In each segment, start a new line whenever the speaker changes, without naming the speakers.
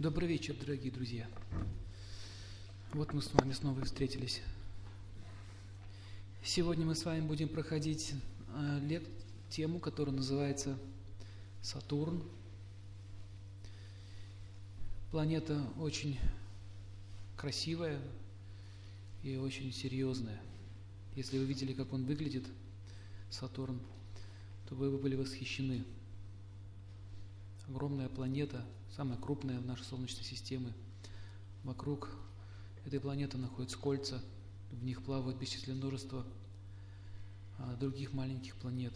Добрый вечер, дорогие друзья. Вот мы с вами снова встретились. Сегодня мы с вами будем проходить э, лек тему, которая называется Сатурн. Планета очень красивая и очень серьезная. Если вы видели, как он выглядит, Сатурн, то вы бы были восхищены. Огромная планета, самая крупная в нашей Солнечной системе. Вокруг этой планеты находятся кольца, в них плавают бесчисленное множество а, других маленьких планет.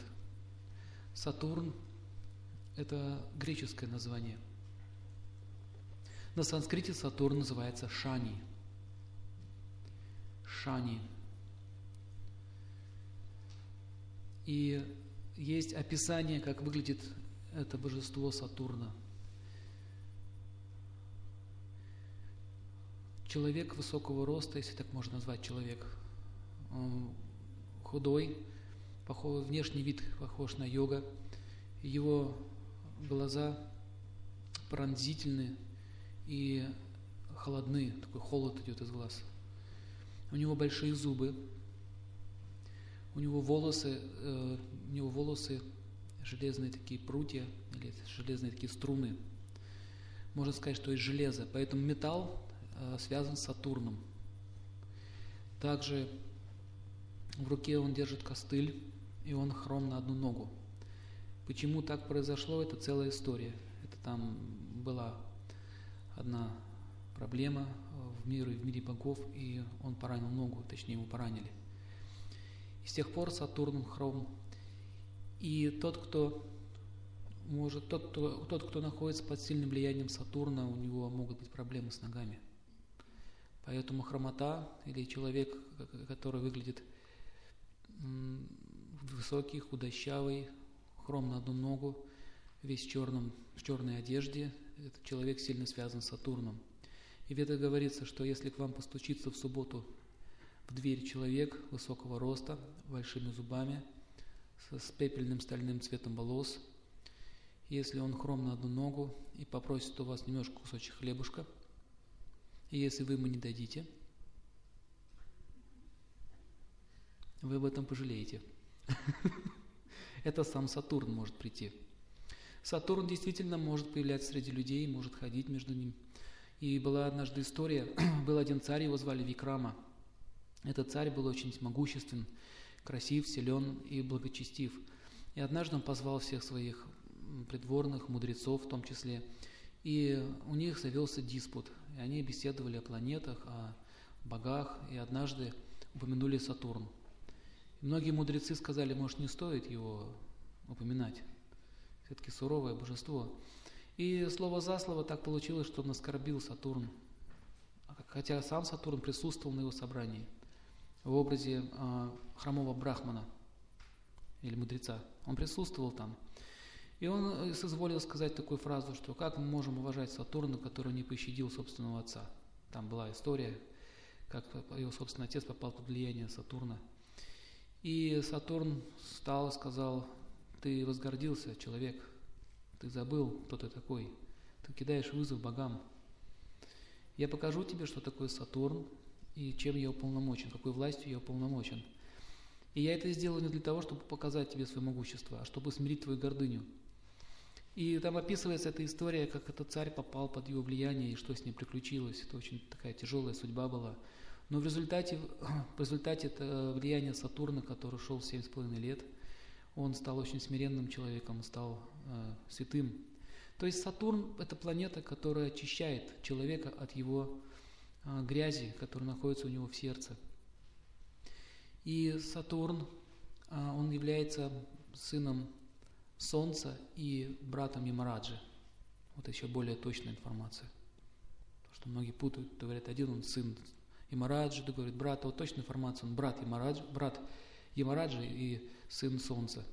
Сатурн – это греческое название. На санскрите Сатурн называется Шани. Шани. И есть описание, как выглядит это божество Сатурна. Человек высокого роста, если так можно назвать человек, худой, похож, внешний вид похож на йога, его глаза пронзительны и холодны, такой холод идет из глаз. У него большие зубы, у него волосы, э, у него волосы железные такие прутья или железные такие струны. Можно сказать, что из железа. Поэтому металл связан с Сатурном. Также в руке он держит костыль, и он хром на одну ногу. Почему так произошло, это целая история. Это там была одна проблема в мире, в мире богов, и он поранил ногу, точнее его поранили. И с тех пор Сатурн хром и тот, кто может, тот, кто, тот, кто находится под сильным влиянием Сатурна, у него могут быть проблемы с ногами. Поэтому хромота или человек, который выглядит высокий, худощавый, хром на одну ногу, весь в, черном, в черной одежде, этот человек сильно связан с Сатурном. И в это говорится, что если к вам постучится в субботу в дверь человек высокого роста, большими зубами – с пепельным стальным цветом волос. Если он хром на одну ногу и попросит у вас немножко кусочек хлебушка, и если вы ему не дадите, вы об этом пожалеете. Это сам Сатурн может прийти. Сатурн действительно может появляться среди людей, может ходить между ними. И была однажды история, был один царь, его звали Викрама. Этот царь был очень могуществен, красив, силен и благочестив. И однажды он позвал всех своих придворных, мудрецов в том числе, и у них завелся диспут. И они беседовали о планетах, о богах, и однажды упомянули Сатурн. И многие мудрецы сказали, может, не стоит его упоминать. Все-таки суровое божество. И слово за слово так получилось, что он оскорбил Сатурн. Хотя сам Сатурн присутствовал на его собрании – в образе э, хромого брахмана или мудреца. Он присутствовал там. И он э, соизволил сказать такую фразу, что как мы можем уважать Сатурна, который не пощадил собственного отца. Там была история, как его собственный отец попал под влияние Сатурна. И Сатурн встал и сказал, ты возгордился, человек, ты забыл, кто ты такой, ты кидаешь вызов богам. Я покажу тебе, что такое Сатурн, и чем я уполномочен, какой властью я уполномочен. И я это сделал не для того, чтобы показать тебе свое могущество, а чтобы смирить твою гордыню. И там описывается эта история, как этот царь попал под его влияние и что с ним приключилось. Это очень такая тяжелая судьба была. Но в результате, в результате это влияния Сатурна, который шел 7,5 лет, он стал очень смиренным человеком, стал э, святым. То есть Сатурн – это планета, которая очищает человека от его а, грязи, которая находится у него в сердце. И Сатурн, а, он является сыном Солнца и братом Ямараджи. Вот еще более точная информация. Потому что многие путают, говорят, один он сын Ямараджи, другой говорит, брат, а вот точная информация, он брат Ямараджи, брат Ямараджи и сын Солнца.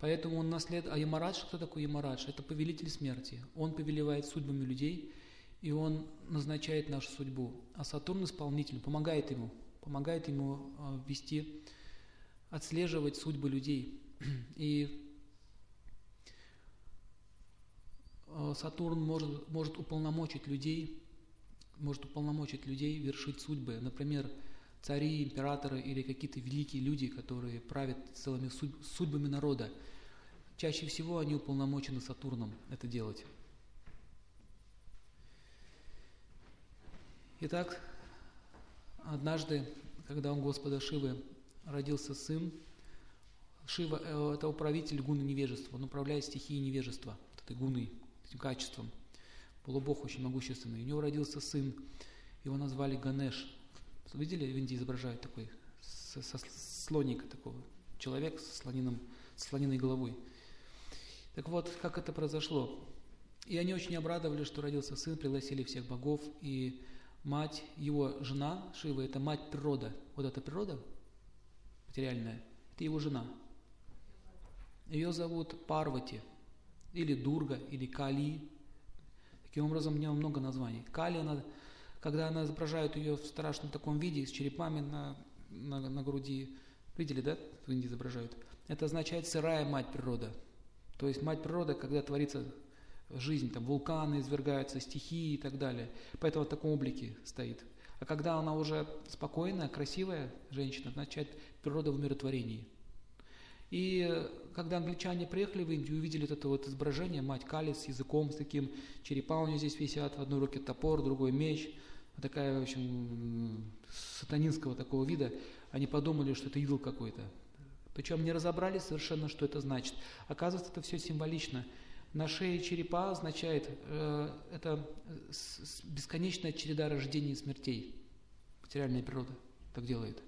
Поэтому он наследует. А Ямарадж, кто такой Ямарадж? Это повелитель смерти. Он повелевает судьбами людей – и он назначает нашу судьбу. А Сатурн исполнитель, помогает ему, помогает ему а, вести, отслеживать судьбы людей. И а, Сатурн может, может уполномочить людей, может уполномочить людей вершить судьбы. Например, цари, императоры или какие-то великие люди, которые правят целыми судьбами народа. Чаще всего они уполномочены Сатурном это делать. Итак, однажды, когда у Господа Шивы родился сын, Шива э, – это управитель гуны невежества, он управляет стихией невежества, этой гуной, качеством. Полубог очень могущественный. У него родился сын, его назвали Ганеш. Видели, в Индии изображают такой, со, со слоника такого, человек со, слониным, со слониной головой. Так вот, как это произошло? И они очень обрадовались, что родился сын, пригласили всех богов, и мать, его жена, Шива, это мать природа. Вот эта природа материальная, это его жена. Ее зовут Парвати, или Дурга, или Кали. Таким образом, у нее много названий. Кали, она, когда она изображает ее в страшном таком виде, с черепами на, на, на груди, видели, да, в Индии изображают? Это означает сырая мать природа. То есть мать природа, когда творится жизнь, там вулканы извергаются, стихии и так далее. Поэтому в таком облике стоит. А когда она уже спокойная, красивая женщина, означает природа в умиротворении. И когда англичане приехали в Индию, увидели это вот изображение, мать Кали с языком, с таким, черепа у нее здесь висят, в одной руке топор, в другой меч, такая, в общем, сатанинского такого вида, они подумали, что это идол какой-то. Причем не разобрались совершенно, что это значит. Оказывается, это все символично. На шее черепа означает, э, это бесконечная череда рождений и смертей. Материальная природа так делает.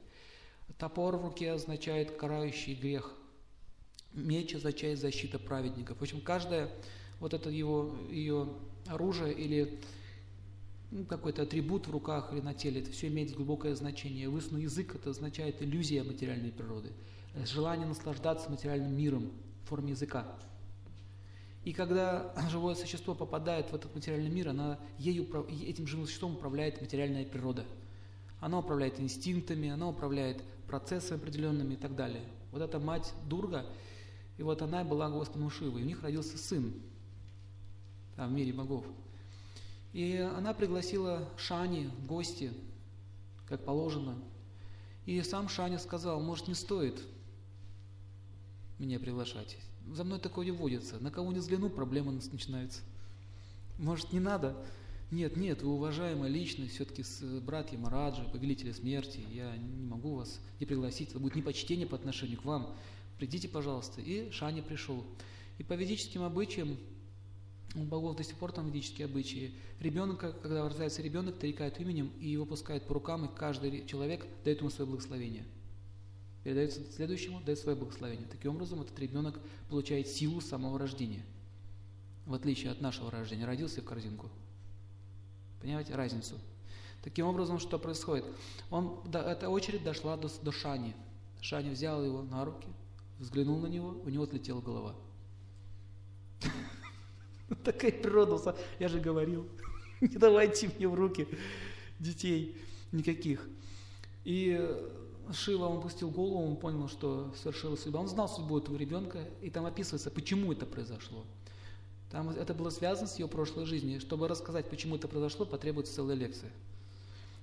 Топор в руке означает карающий грех. Меч означает защита праведников. В общем, каждое вот это его, ее оружие или ну, какой-то атрибут в руках или на теле, это все имеет глубокое значение. Высунутый язык это означает иллюзия материальной природы, желание наслаждаться материальным миром в форме языка. И когда живое существо попадает в этот материальный мир, она, ею, этим живым существом управляет материальная природа. Она управляет инстинктами, она управляет процессами определенными и так далее. Вот эта мать Дурга, и вот она была Господом Шивой. У них родился сын там, в мире богов. И она пригласила Шани в гости, как положено. И сам Шаня сказал, может, не стоит меня приглашать. За мной такое не водится. На кого не взгляну, проблема начинается. Может, не надо? Нет, нет, вы уважаемая личность, все-таки с братья Мараджи, повелителя смерти, я не могу вас не пригласить, это будет непочтение по отношению к вам. Придите, пожалуйста. И Шани пришел. И по ведическим обычаям, у богов до сих пор там ведические обычаи, ребенок, когда рождается ребенок, тарикает именем и его пускают по рукам, и каждый человек дает ему свое благословение. Передается следующему, дает свое благословение. Таким образом, этот ребенок получает силу самого рождения. В отличие от нашего рождения. Родился в корзинку. Понимаете разницу? Таким образом, что происходит? Он, да, эта очередь дошла до, до Шани. Шани взял его на руки, взглянул на него, у него отлетела голова. Такая природа, я же говорил, не давайте мне в руки детей никаких. И Шива, он пустил голову, он понял, что совершила судьба. Он знал судьбу этого ребенка, и там описывается, почему это произошло. Там это было связано с ее прошлой жизнью. Чтобы рассказать, почему это произошло, потребуется целая лекция.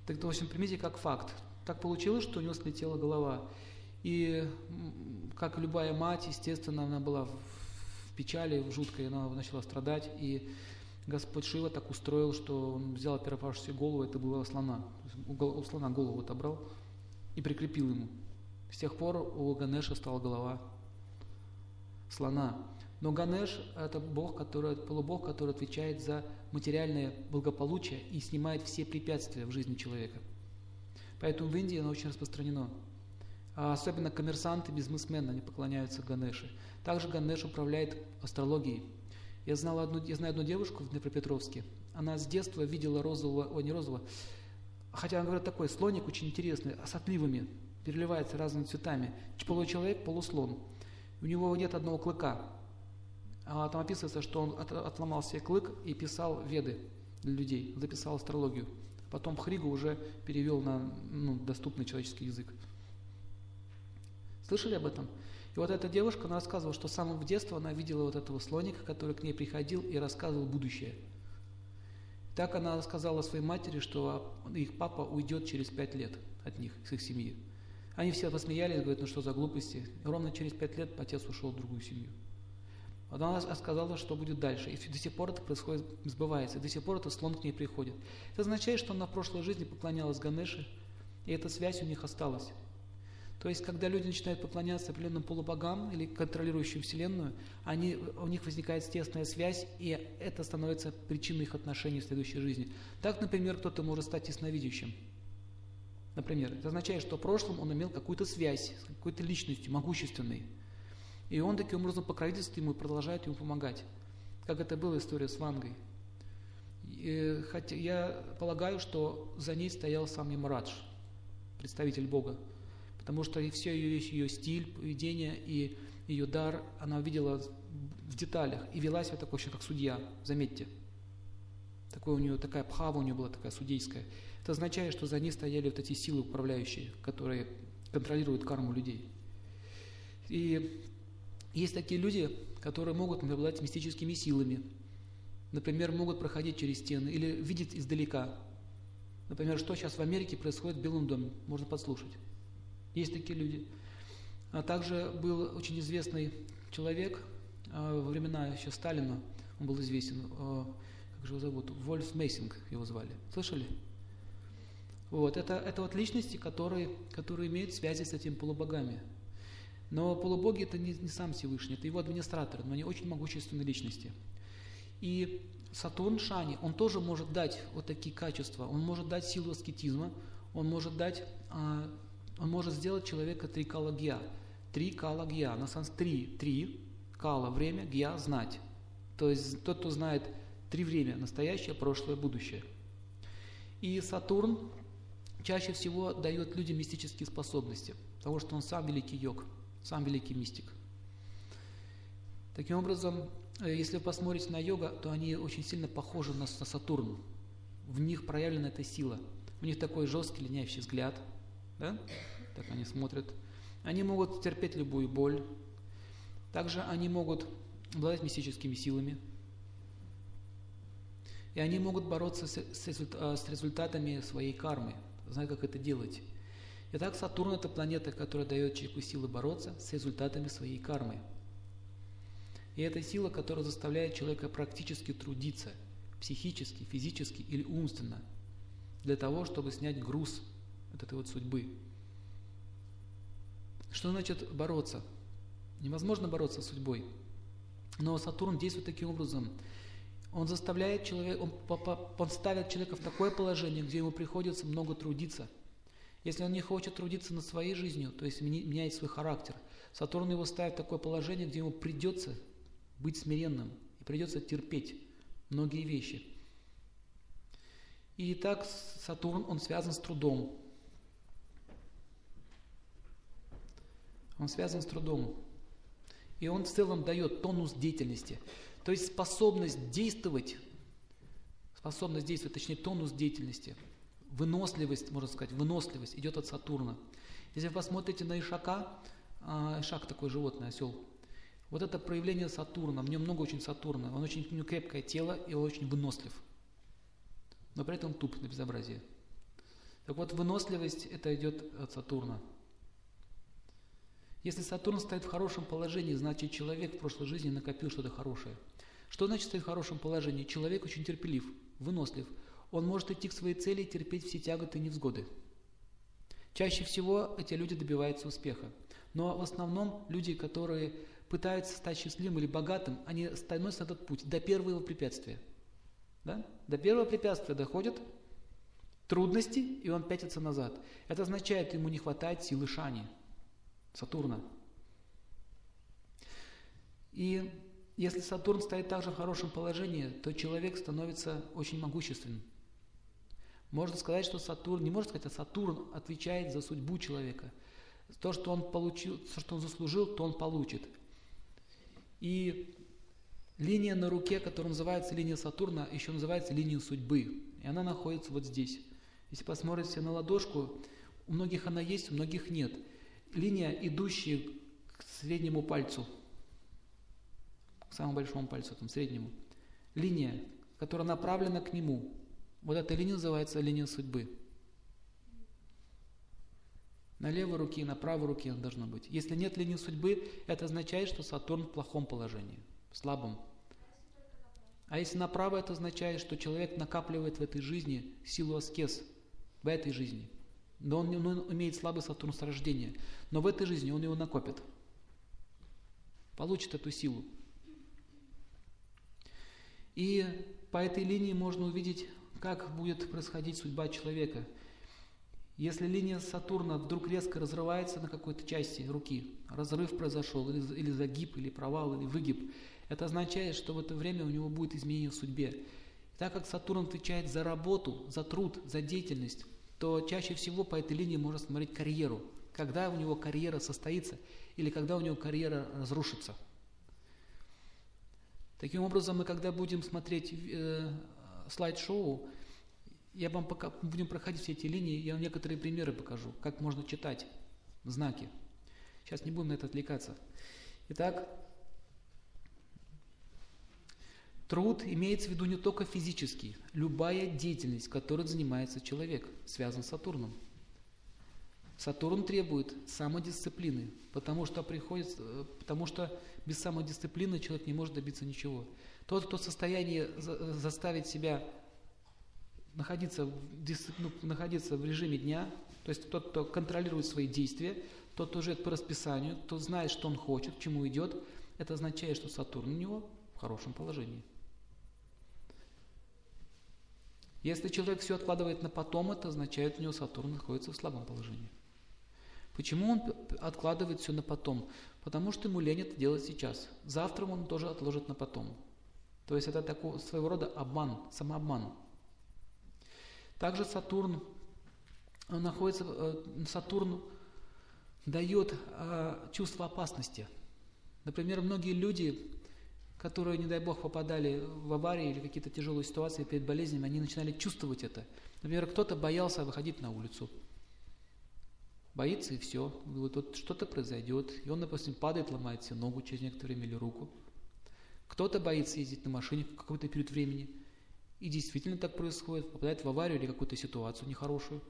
Так, в общем, примите как факт. Так получилось, что у него слетела голова. И, как любая мать, естественно, она была в печали в жуткой, она начала страдать. И Господь Шива так устроил, что он взял оторвавшуюся голову, это была слона. У слона голову отобрал и прикрепил ему. С тех пор у Ганеша стала голова слона. Но Ганеш – это бог, который, полубог, который отвечает за материальное благополучие и снимает все препятствия в жизни человека. Поэтому в Индии оно очень распространено. А особенно коммерсанты, бизнесмены, они поклоняются Ганеше. Также Ганеш управляет астрологией. Я, знала одну, я знаю одну девушку в Днепропетровске. Она с детства видела розового, о, не розового, хотя она говорит такой, слоник очень интересный, а с отливами, переливается разными цветами. Получеловек, полуслон. У него нет одного клыка, а там описывается, что он от, отломал себе клык и писал веды для людей, записал астрологию. Потом Хригу уже перевел на ну, доступный человеческий язык. Слышали об этом? И вот эта девушка, она рассказывала, что с самого детства она видела вот этого слоника, который к ней приходил и рассказывал будущее. Так она рассказала своей матери, что их папа уйдет через пять лет от них, с их семьи. Они все посмеялись, говорят, ну что за глупости. И ровно через пять лет отец ушел в другую семью. Она сказала, что будет дальше. И до сих пор это происходит, сбывается. И до сих пор этот слон к ней приходит. Это означает, что она в прошлой жизни поклонялась Ганеше, и эта связь у них осталась. То есть, когда люди начинают поклоняться определенным полубогам или контролирующим Вселенную, они, у них возникает тесная связь, и это становится причиной их отношений в следующей жизни. Так, например, кто-то может стать ясновидящим. Например, это означает, что в прошлом он имел какую-то связь с какой-то личностью, могущественной. И он таким образом покровительствует ему и продолжает ему помогать. Как это была история с Вангой. И, хотя я полагаю, что за ней стоял сам Ямарадж, представитель Бога. Потому что и все ее, ее стиль, поведение и ее дар она увидела в деталях и вела себя такой, как судья, заметьте. Такое у нее, такая пхава у нее была такая судейская. Это означает, что за ней стояли вот эти силы управляющие, которые контролируют карму людей. И есть такие люди, которые могут обладать мистическими силами. Например, могут проходить через стены или видеть издалека. Например, что сейчас в Америке происходит в Белом доме, можно подслушать. Есть такие люди. А также был очень известный человек а, во времена еще Сталина, он был известен, а, как же его зовут, Вольф Мессинг его звали. Слышали? Вот, это, это вот личности, которые, которые имеют связи с этими полубогами. Но полубоги это не, не сам Всевышний, это его администраторы, но они очень могущественные личности. И Сатурн Шани, он тоже может дать вот такие качества, он может дать силу аскетизма, он может дать, а, он может сделать человека три калагья. Три калагья, на санс три, три, кала, время, гья, знать. То есть тот, кто знает три время, настоящее, прошлое, будущее. И Сатурн чаще всего дает людям мистические способности, потому что он сам великий йог сам великий мистик. Таким образом, э, если вы посмотрите на йога, то они очень сильно похожи на, на Сатурн. В них проявлена эта сила. У них такой жесткий, линяющий взгляд. Да? Так они смотрят. Они могут терпеть любую боль. Также они могут обладать мистическими силами. И они могут бороться с, с, с результатами своей кармы. Знают, как это делать. Итак, Сатурн – это планета, которая дает человеку силы бороться с результатами своей кармы. И это сила, которая заставляет человека практически трудиться, психически, физически или умственно, для того, чтобы снять груз от этой вот судьбы. Что значит бороться? Невозможно бороться с судьбой. Но Сатурн действует таким образом. Он заставляет человека, он, он ставит человека в такое положение, где ему приходится много трудиться – если он не хочет трудиться над своей жизнью, то есть менять свой характер, Сатурн его ставит в такое положение, где ему придется быть смиренным и придется терпеть многие вещи. И так Сатурн, он связан с трудом. Он связан с трудом. И он в целом дает тонус деятельности. То есть способность действовать, способность действовать, точнее тонус деятельности – выносливость, можно сказать, выносливость идет от Сатурна. Если вы посмотрите на Ишака, а, Ишак такой животный, осел, вот это проявление Сатурна, в нем много очень Сатурна, он очень, у него крепкое тело и он очень вынослив. Но при этом туп на безобразие. Так вот, выносливость это идет от Сатурна. Если Сатурн стоит в хорошем положении, значит человек в прошлой жизни накопил что-то хорошее. Что значит стоит в хорошем положении? Человек очень терпелив, вынослив – он может идти к своей цели и терпеть все тяготы и невзгоды. Чаще всего эти люди добиваются успеха. Но в основном люди, которые пытаются стать счастливым или богатым, они становятся на этот путь до первого препятствия. Да? До первого препятствия доходят трудности, и он пятится назад. Это означает, ему не хватает силы Шани, Сатурна. И если Сатурн стоит также в хорошем положении, то человек становится очень могущественным. Можно сказать, что Сатурн, не можно сказать, а Сатурн отвечает за судьбу человека. То, что он получил, то, что он заслужил, то он получит. И линия на руке, которая называется линия Сатурна, еще называется линия судьбы. И она находится вот здесь. Если посмотрите на ладошку, у многих она есть, у многих нет. Линия, идущая к среднему пальцу, к самому большому пальцу, там, среднему. Линия, которая направлена к нему. Вот эта линия называется линия судьбы. На левой руке на правой руке он должно быть. Если нет линии судьбы, это означает, что Сатурн в плохом положении, в слабом. А если направо, это означает, что человек накапливает в этой жизни силу аскез, в этой жизни. Но он, он имеет слабый Сатурн с рождения. Но в этой жизни он его накопит. Получит эту силу. И по этой линии можно увидеть, как будет происходить судьба человека – если линия Сатурна вдруг резко разрывается на какой-то части руки, разрыв произошел, или, или загиб, или провал, или выгиб, это означает, что в это время у него будет изменение в судьбе. Так как Сатурн отвечает за работу, за труд, за деятельность, то чаще всего по этой линии можно смотреть карьеру. Когда у него карьера состоится или когда у него карьера разрушится. Таким образом, мы когда будем смотреть э, слайд-шоу, я вам пока будем проходить все эти линии, я вам некоторые примеры покажу, как можно читать знаки. Сейчас не будем на это отвлекаться. Итак, труд имеется в виду не только физический. Любая деятельность, которой занимается человек, связана с Сатурном. Сатурн требует самодисциплины, потому что, приходится, потому что без самодисциплины человек не может добиться ничего. Тот, кто в состоянии заставить себя находиться в, ну, находиться в режиме дня, то есть тот, кто контролирует свои действия, тот, кто живет по расписанию, кто знает, что он хочет, к чему идет, это означает, что Сатурн у него в хорошем положении. Если человек все откладывает на потом, это означает, у него Сатурн находится в слабом положении. Почему он откладывает все на потом? Потому что ему лень это делать сейчас. Завтра он тоже отложит на потом. То есть это такой своего рода обман, самообман. Также Сатурн находится, э, Сатурн дает э, чувство опасности. Например, многие люди, которые, не дай бог, попадали в аварии или какие-то тяжелые ситуации перед болезнями, они начинали чувствовать это. Например, кто-то боялся выходить на улицу. Боится и все. Вот, вот что-то произойдет. И он, допустим, падает, ломает себе ногу через некоторое время или руку. Кто-то боится ездить на машине в какой-то период времени. И действительно так происходит, попадает в аварию или какую-то ситуацию нехорошую,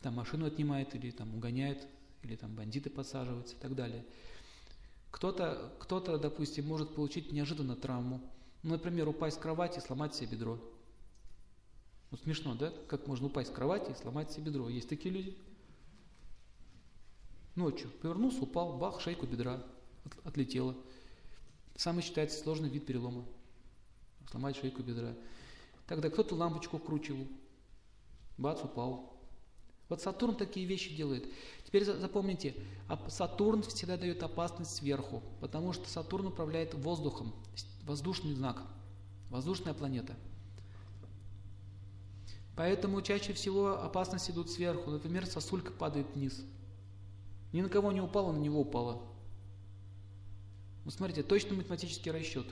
там машину отнимает или там угоняет, или там бандиты подсаживаются и так далее. Кто-то, кто-то, допустим, может получить неожиданно травму. Ну, например, упасть с кровати и сломать себе бедро. Ну, смешно, да? Как можно упасть с кровати и сломать себе бедро? Есть такие люди? Ночью повернулся, упал, бах, шейку бедра от, отлетела. Самый считается сложный вид перелома. Сломать шейку бедра. Тогда кто-то лампочку вкручивал. Бац, упал. Вот Сатурн такие вещи делает. Теперь запомните, Сатурн всегда дает опасность сверху, потому что Сатурн управляет воздухом, воздушный знак, воздушная планета. Поэтому чаще всего опасности идут сверху. Например, сосулька падает вниз. Ни на кого не упала, на него упала. Ну, смотрите, точно математический расчет.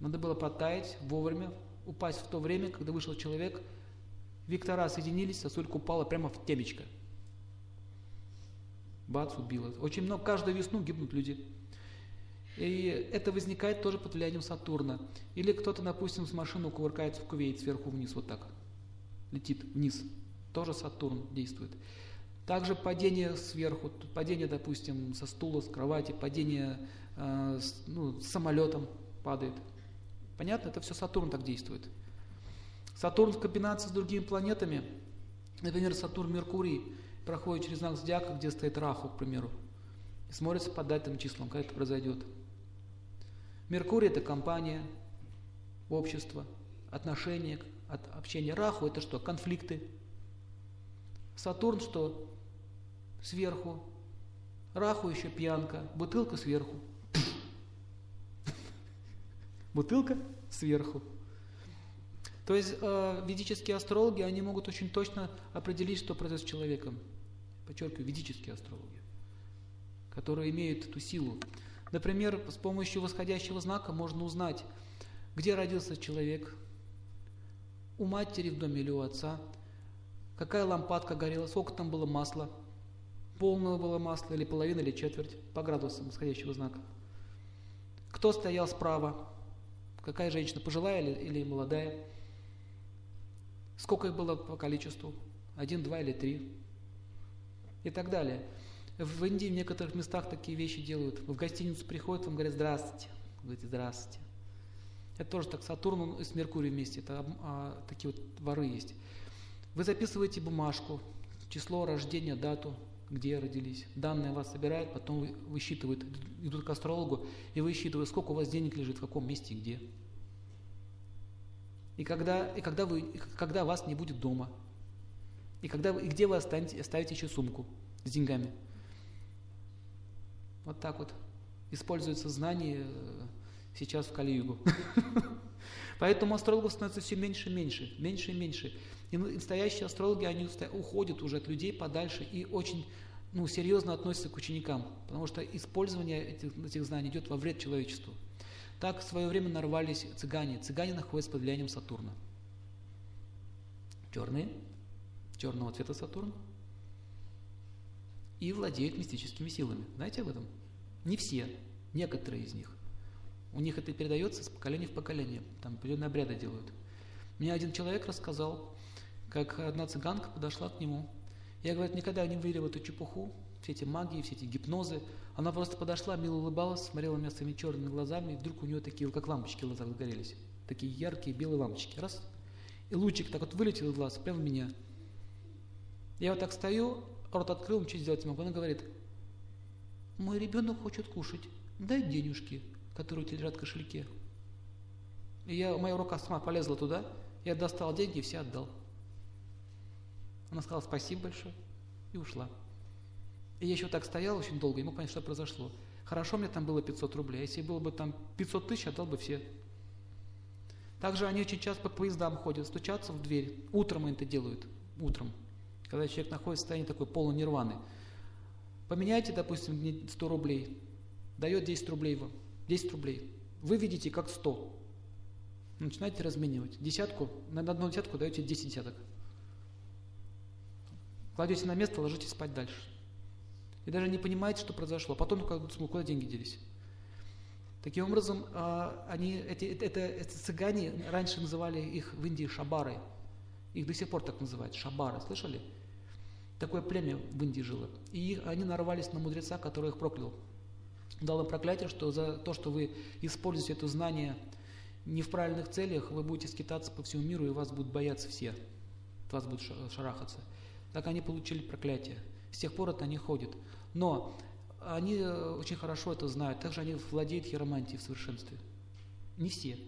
Надо было протаять вовремя, упасть в то время, когда вышел человек, Виктора соединились, сосулька упала прямо в темечко. Бац, убила. Очень много, каждую весну гибнут люди. И это возникает тоже под влиянием Сатурна. Или кто-то, допустим, с машины кувыркается в кувейт сверху вниз, вот так. Летит вниз. Тоже Сатурн действует. Также падение сверху, падение, допустим, со стула, с кровати, падение э, с, ну, самолетом падает. Понятно? Это все Сатурн так действует. Сатурн в комбинации с другими планетами, например, Сатурн-Меркурий, проходит через знак Зодиака, где стоит Раху, к примеру, и смотрится по датам числам, когда это произойдет. Меркурий – это компания, общество, отношения, от общения. Раху – это что? Конфликты. Сатурн что? Сверху. Раху еще пьянка, бутылка сверху. бутылка сверху. То есть э, ведические астрологи, они могут очень точно определить, что произойдет с человеком. Подчеркиваю, ведические астрологи, которые имеют эту силу. Например, с помощью восходящего знака можно узнать, где родился человек, у матери в доме или у отца, какая лампадка горела, сколько там было масла, полного было масла, или половина, или четверть, по градусам восходящего знака. Кто стоял справа? Какая женщина, пожилая или, или молодая? Сколько их было по количеству? Один, два или три? И так далее. В Индии в некоторых местах такие вещи делают. В гостиницу приходят, вам говорят «Здравствуйте». Говорите «Здравствуйте». Это тоже так Сатурн с Меркурием вместе. Это а, такие вот воры есть. Вы записываете бумажку, число рождения, дату, где родились. Данные вас собирают, потом высчитывают, идут к астрологу и высчитывают, сколько у вас денег лежит, в каком месте и где. И когда, и когда, вы, когда вас не будет дома. И, когда и где вы останете, оставите еще сумку с деньгами. Вот так вот используется знание э, сейчас в Калиюгу. Поэтому астрологов становится все меньше и меньше, меньше и меньше. И настоящие астрологи, они уходят уже от людей подальше и очень ну, серьезно относятся к ученикам, потому что использование этих, этих знаний идет во вред человечеству. Так в свое время нарвались цыгане. Цыгане находятся под влиянием Сатурна. Черные, черного цвета Сатурн, и владеют мистическими силами. Знаете об этом? Не все, некоторые из них. У них это передается с поколения в поколение. Там определенные обряды делают. Мне один человек рассказал, как одна цыганка подошла к нему. Я, говорит, никогда не верил в эту чепуху, все эти магии, все эти гипнозы. Она просто подошла, мило улыбалась, смотрела меня своими черными глазами, и вдруг у нее такие, как лампочки в глазах загорелись. Такие яркие белые лампочки. Раз. И лучик так вот вылетел из глаз, прямо в меня. Я вот так стою, рот открыл, ничего сделать не могу. Она говорит, мой ребенок хочет кушать, дай денежки, которые у тебя лежат в кошельке. И я, моя рука сама полезла туда, я достал деньги и все отдал. Она сказала спасибо большое и ушла. И я еще так стоял очень долго, не мог понять, что произошло. Хорошо, мне там было 500 рублей, а если было бы там 500 тысяч, отдал бы все. Также они очень часто по поездам ходят, стучатся в дверь. Утром они это делают, утром. Когда человек находится в состоянии такой полной нирваны. Поменяйте, допустим, мне 100 рублей, дает 10 рублей вам, 10 рублей. Вы видите как 100. Начинаете разменивать. Десятку, на одну десятку даете 10 десяток. Кладете на место, ложитесь спать дальше. И даже не понимаете, что произошло. Потом только куда деньги делись. Таким образом, а, они, эти, это, эти цыгане, раньше называли их в Индии шабары. Их до сих пор так называют, шабары. Слышали? Такое племя в Индии жило. И они нарвались на мудреца, который их проклял. Дал им проклятие, что за то, что вы используете это знание не в правильных целях, вы будете скитаться по всему миру, и вас будут бояться все. Вас будут шарахаться. Так они получили проклятие. С тех пор это они ходят. Но они э, очень хорошо это знают. Также они владеют хиромантией в совершенстве. Не все.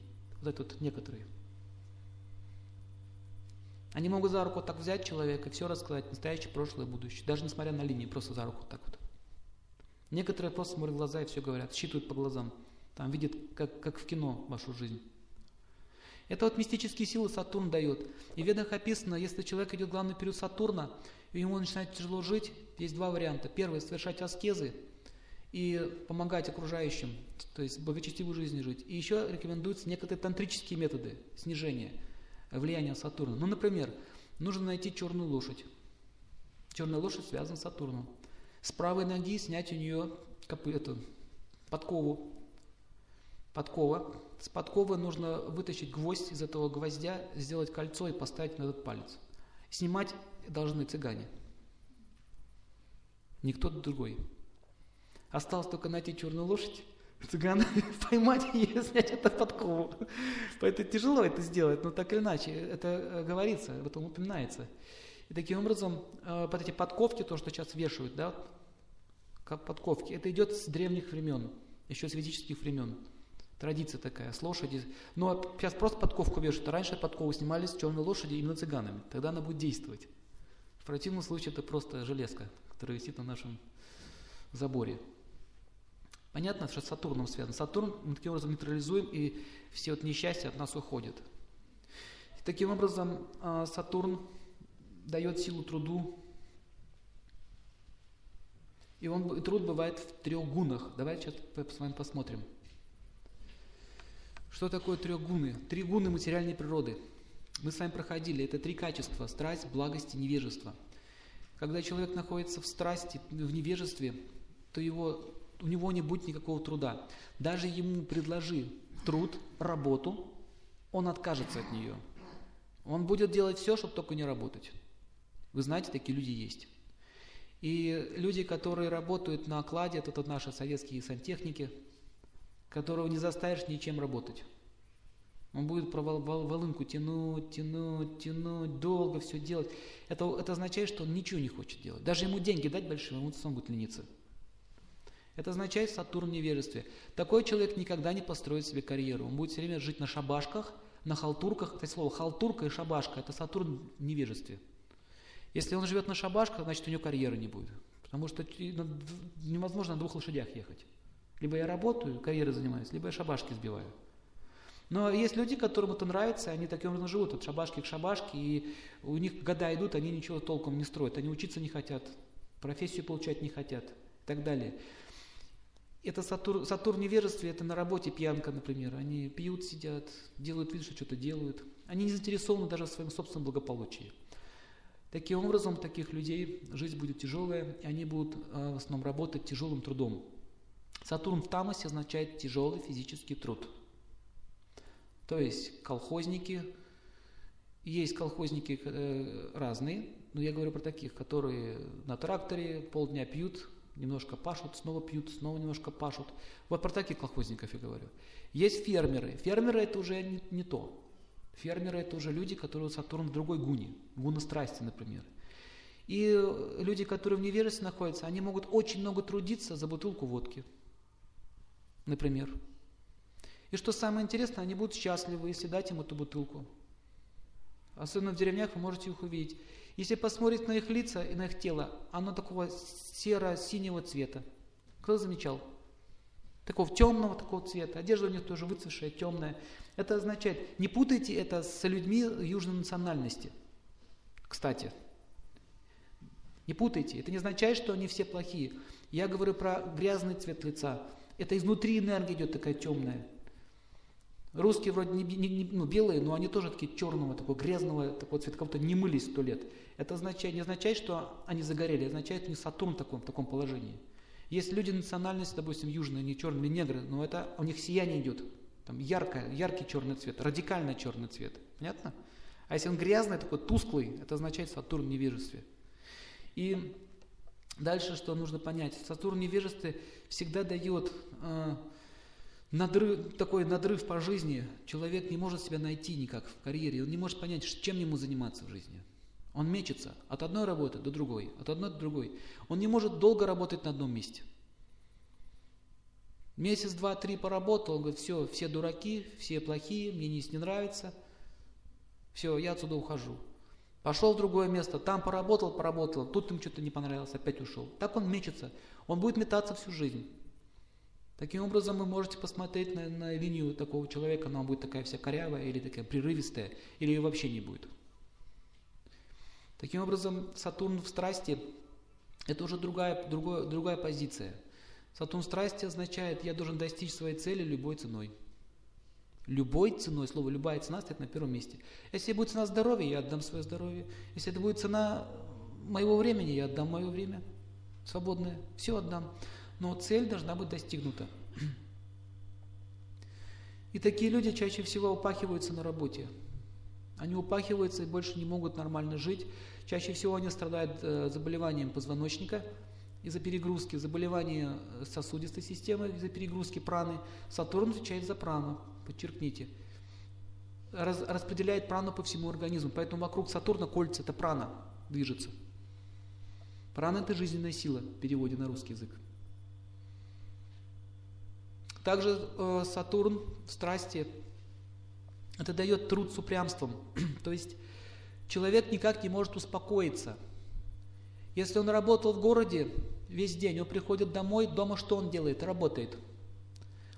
Вот это вот некоторые. Они могут за руку так взять человека и все рассказать, настоящее, прошлое, будущее. Даже несмотря на линии, просто за руку так вот. Некоторые просто смотрят в глаза и все говорят, считывают по глазам. Там видят, как, как в кино, вашу жизнь. Это вот мистические силы Сатурн дает. И в ведах описано, если человек идет главный период Сатурна, ему начинает тяжело жить, есть два варианта. Первый – совершать аскезы и помогать окружающим, то есть благочестивую жизнь жить. И еще рекомендуются некоторые тантрические методы снижения влияния Сатурна. Ну, например, нужно найти черную лошадь. Черная лошадь связана с Сатурном. С правой ноги снять у нее эту, подкову. Подкова с подковы нужно вытащить гвоздь из этого гвоздя, сделать кольцо и поставить на этот палец. Снимать должны цыгане. Никто другой. Осталось только найти черную лошадь, цыгана поймать ее, снять эту подкову. Поэтому тяжело это сделать, но так или иначе, это э, говорится, об этом упоминается. И таким образом, э, вот эти подковки, то, что сейчас вешают, да, подковки, это идет с древних времен, еще с ведических времен. Традиция такая, с лошади. Но сейчас просто подковку вешают, а раньше подкову снимали с черной лошади именно цыганами. Тогда она будет действовать. В противном случае это просто железка, которая висит на нашем заборе. Понятно, что с Сатурном связано. Сатурн мы таким образом нейтрализуем, и все вот несчастья от нас уходят. И таким образом а, Сатурн дает силу труду, и, он, и труд бывает в трех гунах. Давайте сейчас с вами посмотрим. Что такое трехгуны? Три гуны материальной природы. Мы с вами проходили. Это три качества. Страсть, благость и невежество. Когда человек находится в страсти, в невежестве, то его, у него не будет никакого труда. Даже ему предложи труд, работу, он откажется от нее. Он будет делать все, чтобы только не работать. Вы знаете, такие люди есть. И люди, которые работают на окладе, это вот наши советские сантехники, которого не заставишь ничем работать. Он будет про волынку тянуть, тянуть, тянуть, долго все делать. Это, это означает, что он ничего не хочет делать. Даже ему деньги дать большие, он сам будет лениться. Это означает Сатурн в невежестве. Такой человек никогда не построит себе карьеру. Он будет все время жить на шабашках, на халтурках. Это слово халтурка и шабашка – это Сатурн в невежестве. Если он живет на шабашках, значит у него карьеры не будет. Потому что невозможно на двух лошадях ехать. Либо я работаю, карьерой занимаюсь, либо я шабашки сбиваю. Но есть люди, которым это нравится, они таким образом живут, от шабашки к шабашке, и у них года идут, они ничего толком не строят, они учиться не хотят, профессию получать не хотят и так далее. Это Сатур, Сатурн невежестве, это на работе пьянка, например. Они пьют, сидят, делают вид, что что-то делают. Они не заинтересованы даже в своем собственном благополучии. Таким образом, таких людей жизнь будет тяжелая, и они будут э, в основном работать тяжелым трудом. Сатурн в Тамасе означает тяжелый физический труд. То есть колхозники, есть колхозники э, разные, но я говорю про таких, которые на тракторе полдня пьют, немножко пашут, снова пьют, снова немножко пашут. Вот про таких колхозников я говорю. Есть фермеры. Фермеры это уже не, не то. Фермеры это уже люди, которые Сатурн в другой гуне, гуна страсти, например. И люди, которые в невежестве находятся, они могут очень много трудиться за бутылку водки например. И что самое интересное, они будут счастливы, если дать им эту бутылку. Особенно в деревнях вы можете их увидеть. Если посмотреть на их лица и на их тело, оно такого серо-синего цвета. Кто замечал? Такого темного такого цвета. Одежда у них тоже выцветшая, темная. Это означает, не путайте это с людьми южной национальности. Кстати, не путайте. Это не означает, что они все плохие. Я говорю про грязный цвет лица. Это изнутри энергия идет такая темная. Русские вроде не, не, не ну, белые, но они тоже такие черного, такого грязного такого цвета, как будто не мылись сто лет. Это означает, не означает, что они загорели, означает, что не Сатурн в таком, в таком положении. Есть люди национальности, допустим, южные, не черные, не негры, но это у них сияние идет. Там яркое, яркий черный цвет, радикально черный цвет. Понятно? А если он грязный, такой тусклый, это означает Сатурн в невежестве. И Дальше что нужно понять? Сатурн невежестве всегда дает э, надрыв, такой надрыв по жизни. Человек не может себя найти никак в карьере, он не может понять, чем ему заниматься в жизни. Он мечется от одной работы до другой, от одной до другой. Он не может долго работать на одном месте. Месяц, два, три поработал, он говорит, все, все дураки, все плохие, мне здесь не нравится, все, я отсюда ухожу. Пошел в другое место, там поработал, поработал, тут им что-то не понравилось, опять ушел. Так он мечется. Он будет метаться всю жизнь. Таким образом, вы можете посмотреть на, на линию такого человека, она будет такая вся корявая или такая прерывистая, или ее вообще не будет. Таким образом, Сатурн в страсти – это уже другая, другая, другая позиция. Сатурн в страсти означает, я должен достичь своей цели любой ценой. Любой ценой, слово любая цена стоит на первом месте. Если будет цена здоровья, я отдам свое здоровье. Если это будет цена моего времени, я отдам мое время свободное. Все отдам. Но цель должна быть достигнута. И такие люди чаще всего упахиваются на работе. Они упахиваются и больше не могут нормально жить. Чаще всего они страдают э, заболеванием позвоночника из-за перегрузки, заболевания сосудистой системы из-за перегрузки праны. Сатурн отвечает за прану подчеркните, раз, распределяет прану по всему организму. Поэтому вокруг Сатурна кольца – это прана движется. Прана – это жизненная сила в переводе на русский язык. Также э, Сатурн в страсти – это дает труд с упрямством. То есть человек никак не может успокоиться. Если он работал в городе весь день, он приходит домой, дома что он делает? Работает –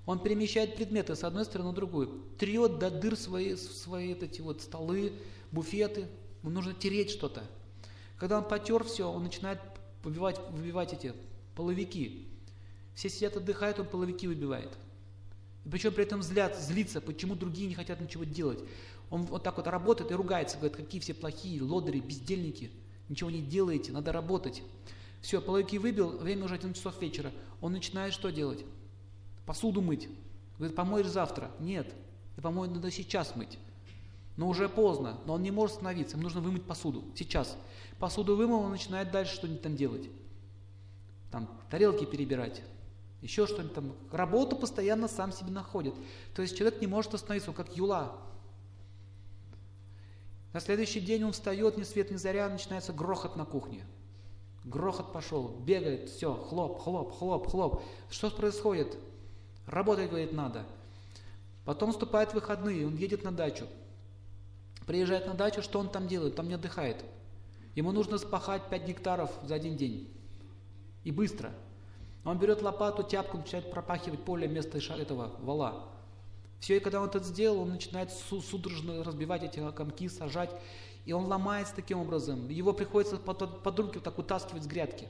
он перемещает предметы с одной стороны на другую. Трет до дыр свои, свои эти вот столы, буфеты. Ему нужно тереть что-то. Когда он потер все, он начинает выбивать, выбивать эти половики. Все сидят, отдыхают, он половики выбивает. И причем при этом злят, злится, почему другие не хотят ничего делать. Он вот так вот работает и ругается, говорит, какие все плохие, лодыри, бездельники. ничего не делаете, надо работать. Все, половики выбил, время уже 11 часов вечера. Он начинает что делать? Посуду мыть. Говорит, помоешь завтра. Нет, я помою надо сейчас мыть. Но уже поздно, но он не может остановиться, ему нужно вымыть посуду, сейчас. Посуду вымыл, он начинает дальше что-нибудь там делать. Там тарелки перебирать, еще что-нибудь там. Работу постоянно сам себе находит. То есть человек не может остановиться, он как юла. На следующий день он встает, ни свет, ни заря, начинается грохот на кухне. Грохот пошел, бегает, все, хлоп, хлоп, хлоп, хлоп. Что происходит? Работать, говорит, надо. Потом вступают выходные, он едет на дачу. Приезжает на дачу, что он там делает? Там не отдыхает. Ему нужно спахать 5 гектаров за один день. И быстро. Он берет лопату, тяпку, начинает пропахивать поле вместо этого вала. Все, и когда он это сделал, он начинает судорожно разбивать эти комки, сажать. И он ломается таким образом. Его приходится под, под руки вот так вытаскивать с грядки.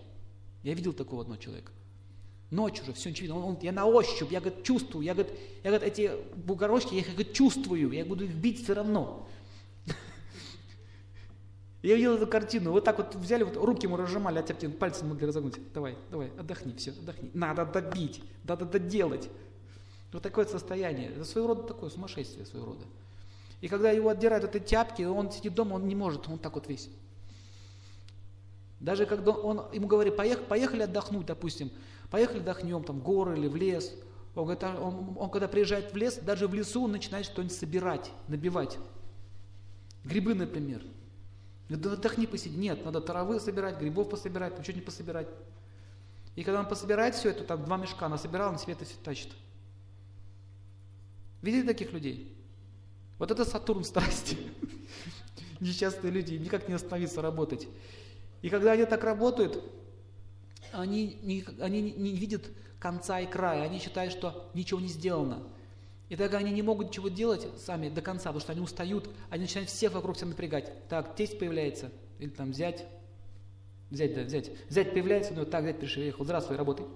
Я видел такого одного человека. Ночью уже, все ничего видно. Он, он, я на ощупь, я говорит, чувствую. Я говорит, я говорит, эти бугорочки, я их говорит, чувствую. Я буду их бить все равно. Я видел эту картину, вот так вот взяли, вот руки ему разжимали, а тебе пальцы могли разогнуть. Давай, давай, отдохни, все, отдохни. Надо добить, надо доделать. Вот такое состояние. Это своего рода такое сумасшествие своего рода. И когда его отдирают от этой тяпки, он сидит дома, он не может, он так вот весь. Даже когда он, ему говорит, поехали, поехали отдохнуть, допустим, поехали отдохнем, там, горы или в лес. Он, говорит, а он, он когда приезжает в лес, даже в лесу он начинает что-нибудь собирать, набивать. Грибы, например. Да отдохни, посиди. Нет, надо травы собирать, грибов пособирать, ничего не пособирать. И когда он пособирает все это, там два мешка насобирал, на себе это все тащит. Видели таких людей? Вот это Сатурн страсти. Несчастные люди, никак не остановиться работать. И когда они так работают, они не, они не видят конца и края, они считают, что ничего не сделано. И тогда они не могут ничего делать сами до конца, потому что они устают, они начинают всех вокруг себя напрягать. Так, тесть появляется, или там взять, взять, да, взять. Взять появляется, ну так, взять приехал, здравствуй, работай.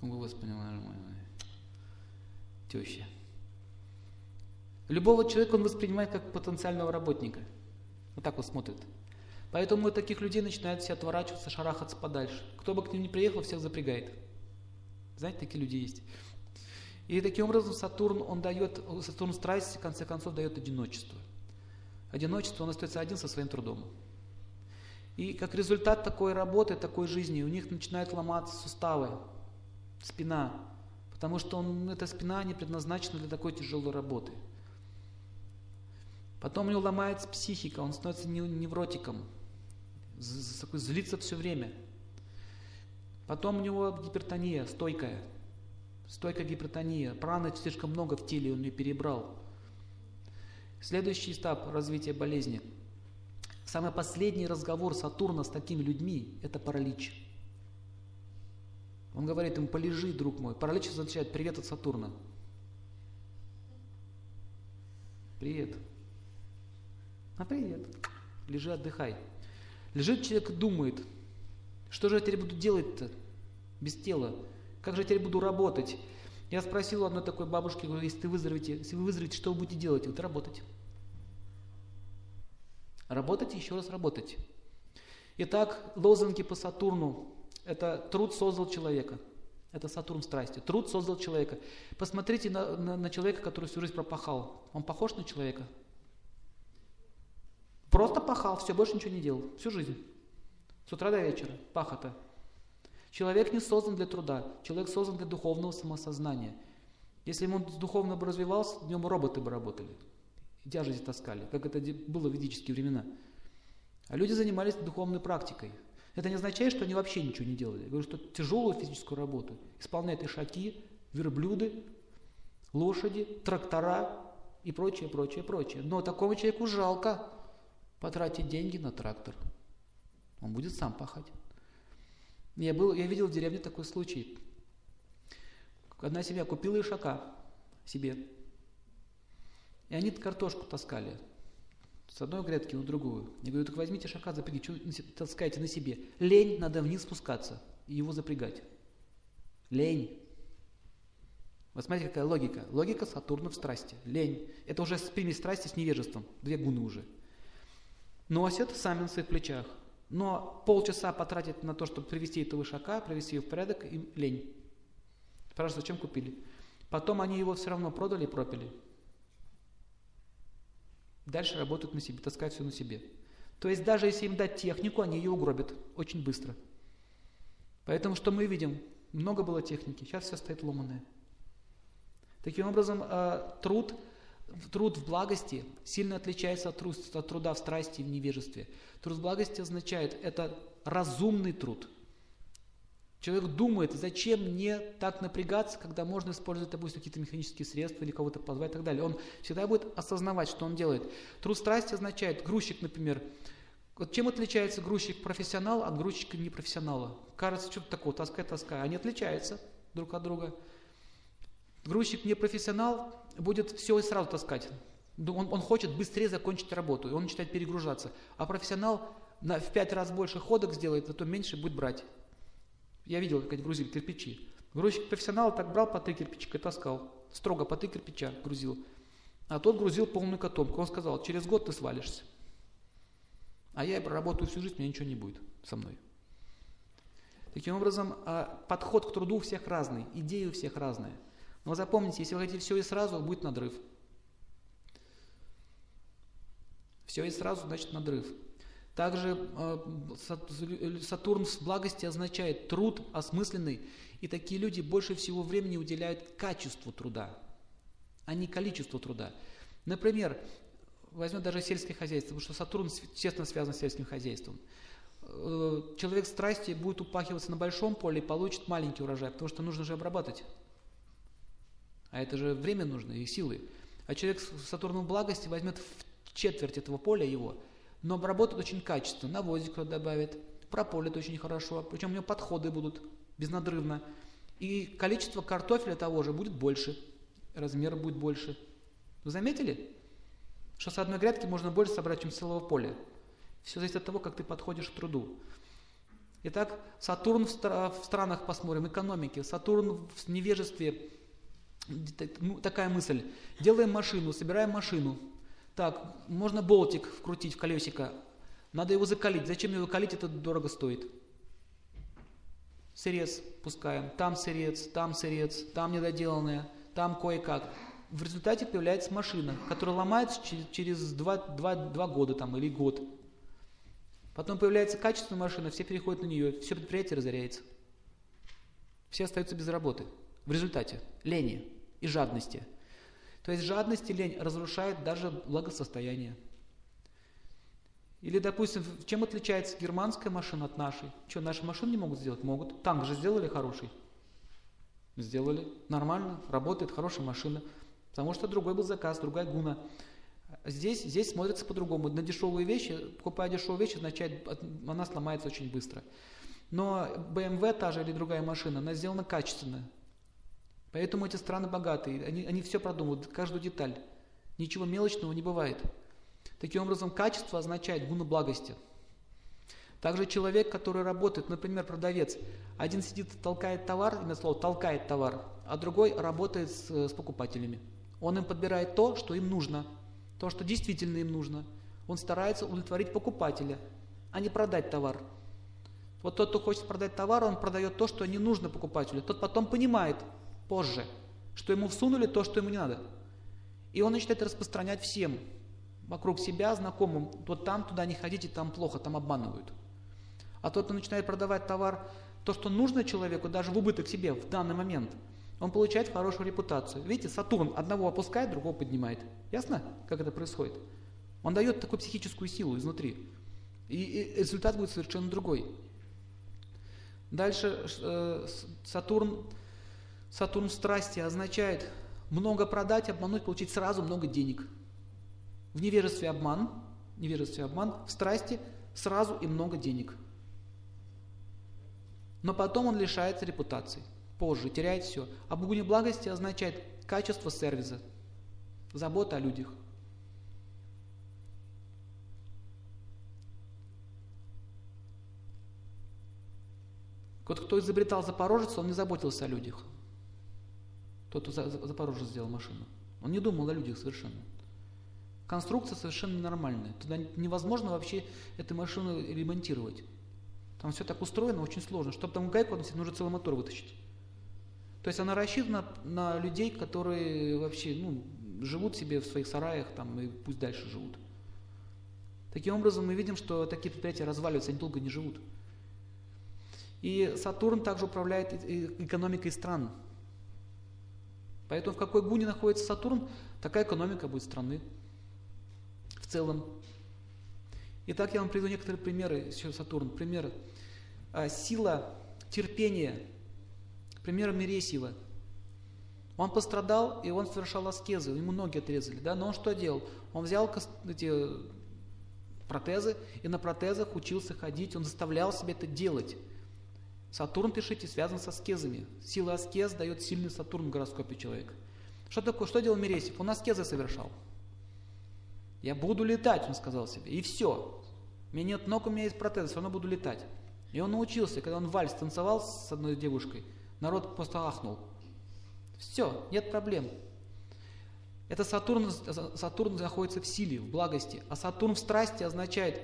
О, Господи, мой, теща. Любого человека он воспринимает как потенциального работника. Вот так вот смотрит. Поэтому таких людей начинают все отворачиваться, шарахаться подальше. Кто бы к ним не приехал, всех запрягает. Знаете, такие люди есть. И таким образом Сатурн, он дает, Сатурн страсть, в конце концов, дает одиночество. Одиночество, он остается один со своим трудом. И как результат такой работы, такой жизни, у них начинают ломаться суставы, спина, потому что он, эта спина не предназначена для такой тяжелой работы. Потом у него ломается психика, он становится невротиком, злится все время. Потом у него гипертония стойкая, стойкая гипертония, праны слишком много в теле, он ее перебрал. Следующий этап развития болезни. Самый последний разговор Сатурна с такими людьми – это паралич. Он говорит ему, полежи, друг мой. Паралич означает привет от Сатурна. Привет. А привет. Лежи, отдыхай. Лежит человек и думает, что же я теперь буду делать-то без тела? Как же я теперь буду работать? Я спросил у одной такой бабушки, говорю, если ты выздоровеете, если вы выздоровеете, что вы будете делать? Вот работать. Работать и еще раз работать. Итак, лозунги по Сатурну. Это труд создал человека. Это Сатурн страсти. Труд создал человека. Посмотрите на, на, на человека, который всю жизнь пропахал. Он похож на человека? Просто пахал, все, больше ничего не делал. Всю жизнь. С утра до вечера. Пахота. Человек не создан для труда, человек создан для духовного самосознания. Если бы он духовно бы развивался, днем роботы бы работали, и тяжести таскали, как это было в ведические времена. А люди занимались духовной практикой. Это не означает, что они вообще ничего не делали. Я говорю, что тяжелую физическую работу исполняют ишаки, верблюды, лошади, трактора и прочее, прочее, прочее. Но такому человеку жалко потратить деньги на трактор. Он будет сам пахать. Я, был, я видел в деревне такой случай. Одна семья купила ишака себе. И они картошку таскали. С одной грядки на другую. Я говорю, так возьмите шака, запрягите, что таскаете на себе. Лень, надо вниз спускаться и его запрягать. Лень. Вот смотрите, какая логика. Логика Сатурна в страсти. Лень. Это уже примесь страсти с невежеством. Две гуны уже. Носят сами на своих плечах. Но полчаса потратить на то, чтобы привести этого ишака, привести его в порядок, им лень. Спрашивают, зачем купили? Потом они его все равно продали и пропили. Дальше работают на себе, таскают все на себе. То есть даже если им дать технику, они ее угробят очень быстро. Поэтому что мы видим? Много было техники, сейчас все стоит ломаное. Таким образом, э, труд, труд в благости сильно отличается от, труд, от труда в страсти и в невежестве. Труд в благости означает, это разумный труд – Человек думает, зачем мне так напрягаться, когда можно использовать, допустим, какие-то механические средства или кого-то позвать и так далее. Он всегда будет осознавать, что он делает. Труд страсти означает, грузчик, например, вот чем отличается грузчик-профессионал от грузчика непрофессионала? Кажется, что-то такое, таскай, таскай. Они отличаются друг от друга. Грузчик непрофессионал будет все и сразу таскать. Он, он хочет быстрее закончить работу, и он начинает перегружаться. А профессионал на, в пять раз больше ходок сделает, зато меньше будет брать. Я видел, как они грузили кирпичи. Грузчик профессионал так брал по три кирпичика и таскал. Строго по три кирпича грузил. А тот грузил полную котомку. Он сказал, через год ты свалишься. А я проработаю всю жизнь, мне ничего не будет со мной. Таким образом, а, подход к труду у всех разный, идеи у всех разные. Но запомните, если вы хотите все и сразу, будет надрыв. Все и сразу, значит надрыв. Также э, Сатурн в благости означает труд осмысленный, и такие люди больше всего времени уделяют качеству труда, а не количеству труда. Например, возьмем даже сельское хозяйство, потому что Сатурн тесно связан с сельским хозяйством. Э, человек страсти будет упахиваться на большом поле и получит маленький урожай, потому что нужно же обрабатывать. А это же время нужно и силы. А человек с Сатурном благости возьмет в четверть этого поля его – но обработает очень качественно, навозик добавит, прополит очень хорошо, причем у него подходы будут безнадрывно. И количество картофеля того же будет больше, размер будет больше. Вы заметили, что с одной грядки можно больше собрать, чем с целого поля? Все зависит от того, как ты подходишь к труду. Итак, Сатурн в, в странах посмотрим, экономики. Сатурн в невежестве, ну, такая мысль. Делаем машину, собираем машину, так, можно болтик вкрутить в колесико. Надо его закалить. Зачем его калить, это дорого стоит. Сырец пускаем. Там сырец, там сырец, там недоделанное, там кое-как. В результате появляется машина, которая ломается через 2, 2, 2 года там, или год. Потом появляется качественная машина, все переходят на нее, все предприятие разоряется. Все остаются без работы. В результате лени и жадности – то есть жадность и лень разрушает даже благосостояние. Или, допустим, чем отличается германская машина от нашей? Что, наши машины не могут сделать? Могут. Танк же сделали хороший. Сделали. Нормально. Работает хорошая машина. Потому что другой был заказ, другая гуна. Здесь, здесь смотрится по-другому. На дешевые вещи, покупая дешевые вещи, означает, она сломается очень быстро. Но BMW та же или другая машина, она сделана качественно. Поэтому эти страны богатые, они, они все продумывают, каждую деталь. Ничего мелочного не бывает. Таким образом, качество означает гуна благости. Также человек, который работает, например, продавец, один сидит, толкает товар, именно слово толкает товар, а другой работает с, с покупателями. Он им подбирает то, что им нужно, то, что действительно им нужно. Он старается удовлетворить покупателя, а не продать товар. Вот тот, кто хочет продать товар, он продает то, что не нужно покупателю. Тот потом понимает, позже, что ему всунули то, что ему не надо. И он начинает распространять всем вокруг себя, знакомым, вот там туда не ходите, там плохо, там обманывают. А тот, кто начинает продавать товар, то, что нужно человеку, даже в убыток себе в данный момент, он получает хорошую репутацию. Видите, Сатурн одного опускает, другого поднимает. Ясно, как это происходит? Он дает такую психическую силу изнутри. И результат будет совершенно другой. Дальше э, Сатурн Сатурн страсти означает много продать, обмануть, получить сразу много денег. В невежестве обман, невежестве обман, в страсти сразу и много денег. Но потом он лишается репутации, позже теряет все. А богуни благости означает качество сервиса, забота о людях. Вот кто изобретал Запорожец, он не заботился о людях. Тот, кто Запорожье сделал машину. Он не думал о людях совершенно. Конструкция совершенно ненормальная. Туда невозможно вообще эту машину ремонтировать. Там все так устроено, очень сложно. Чтобы там гайку относить, нужно целый мотор вытащить. То есть она рассчитана на людей, которые вообще ну, живут себе в своих сараях там, и пусть дальше живут. Таким образом, мы видим, что такие предприятия разваливаются, они долго не живут. И Сатурн также управляет экономикой стран. Поэтому в какой гуне находится Сатурн, такая экономика будет страны в целом. Итак, я вам приведу некоторые примеры еще Сатурн. Пример. А, сила терпения. Пример Мересьева. Он пострадал, и он совершал аскезы, ему ноги отрезали. Да? Но он что делал? Он взял эти протезы, и на протезах учился ходить, он заставлял себя это делать. Сатурн, пишите, связан со аскезами. Сила аскез дает сильный Сатурн в гороскопе человека. Что такое, что делал Мересев? Он аскезы совершал. Я буду летать, он сказал себе, и все. У меня нет ног, у меня есть протезы, все равно буду летать. И он научился, когда он вальс танцевал с одной девушкой, народ просто ахнул. Все, нет проблем. Это Сатурн, Сатурн находится в силе, в благости. А Сатурн в страсти означает,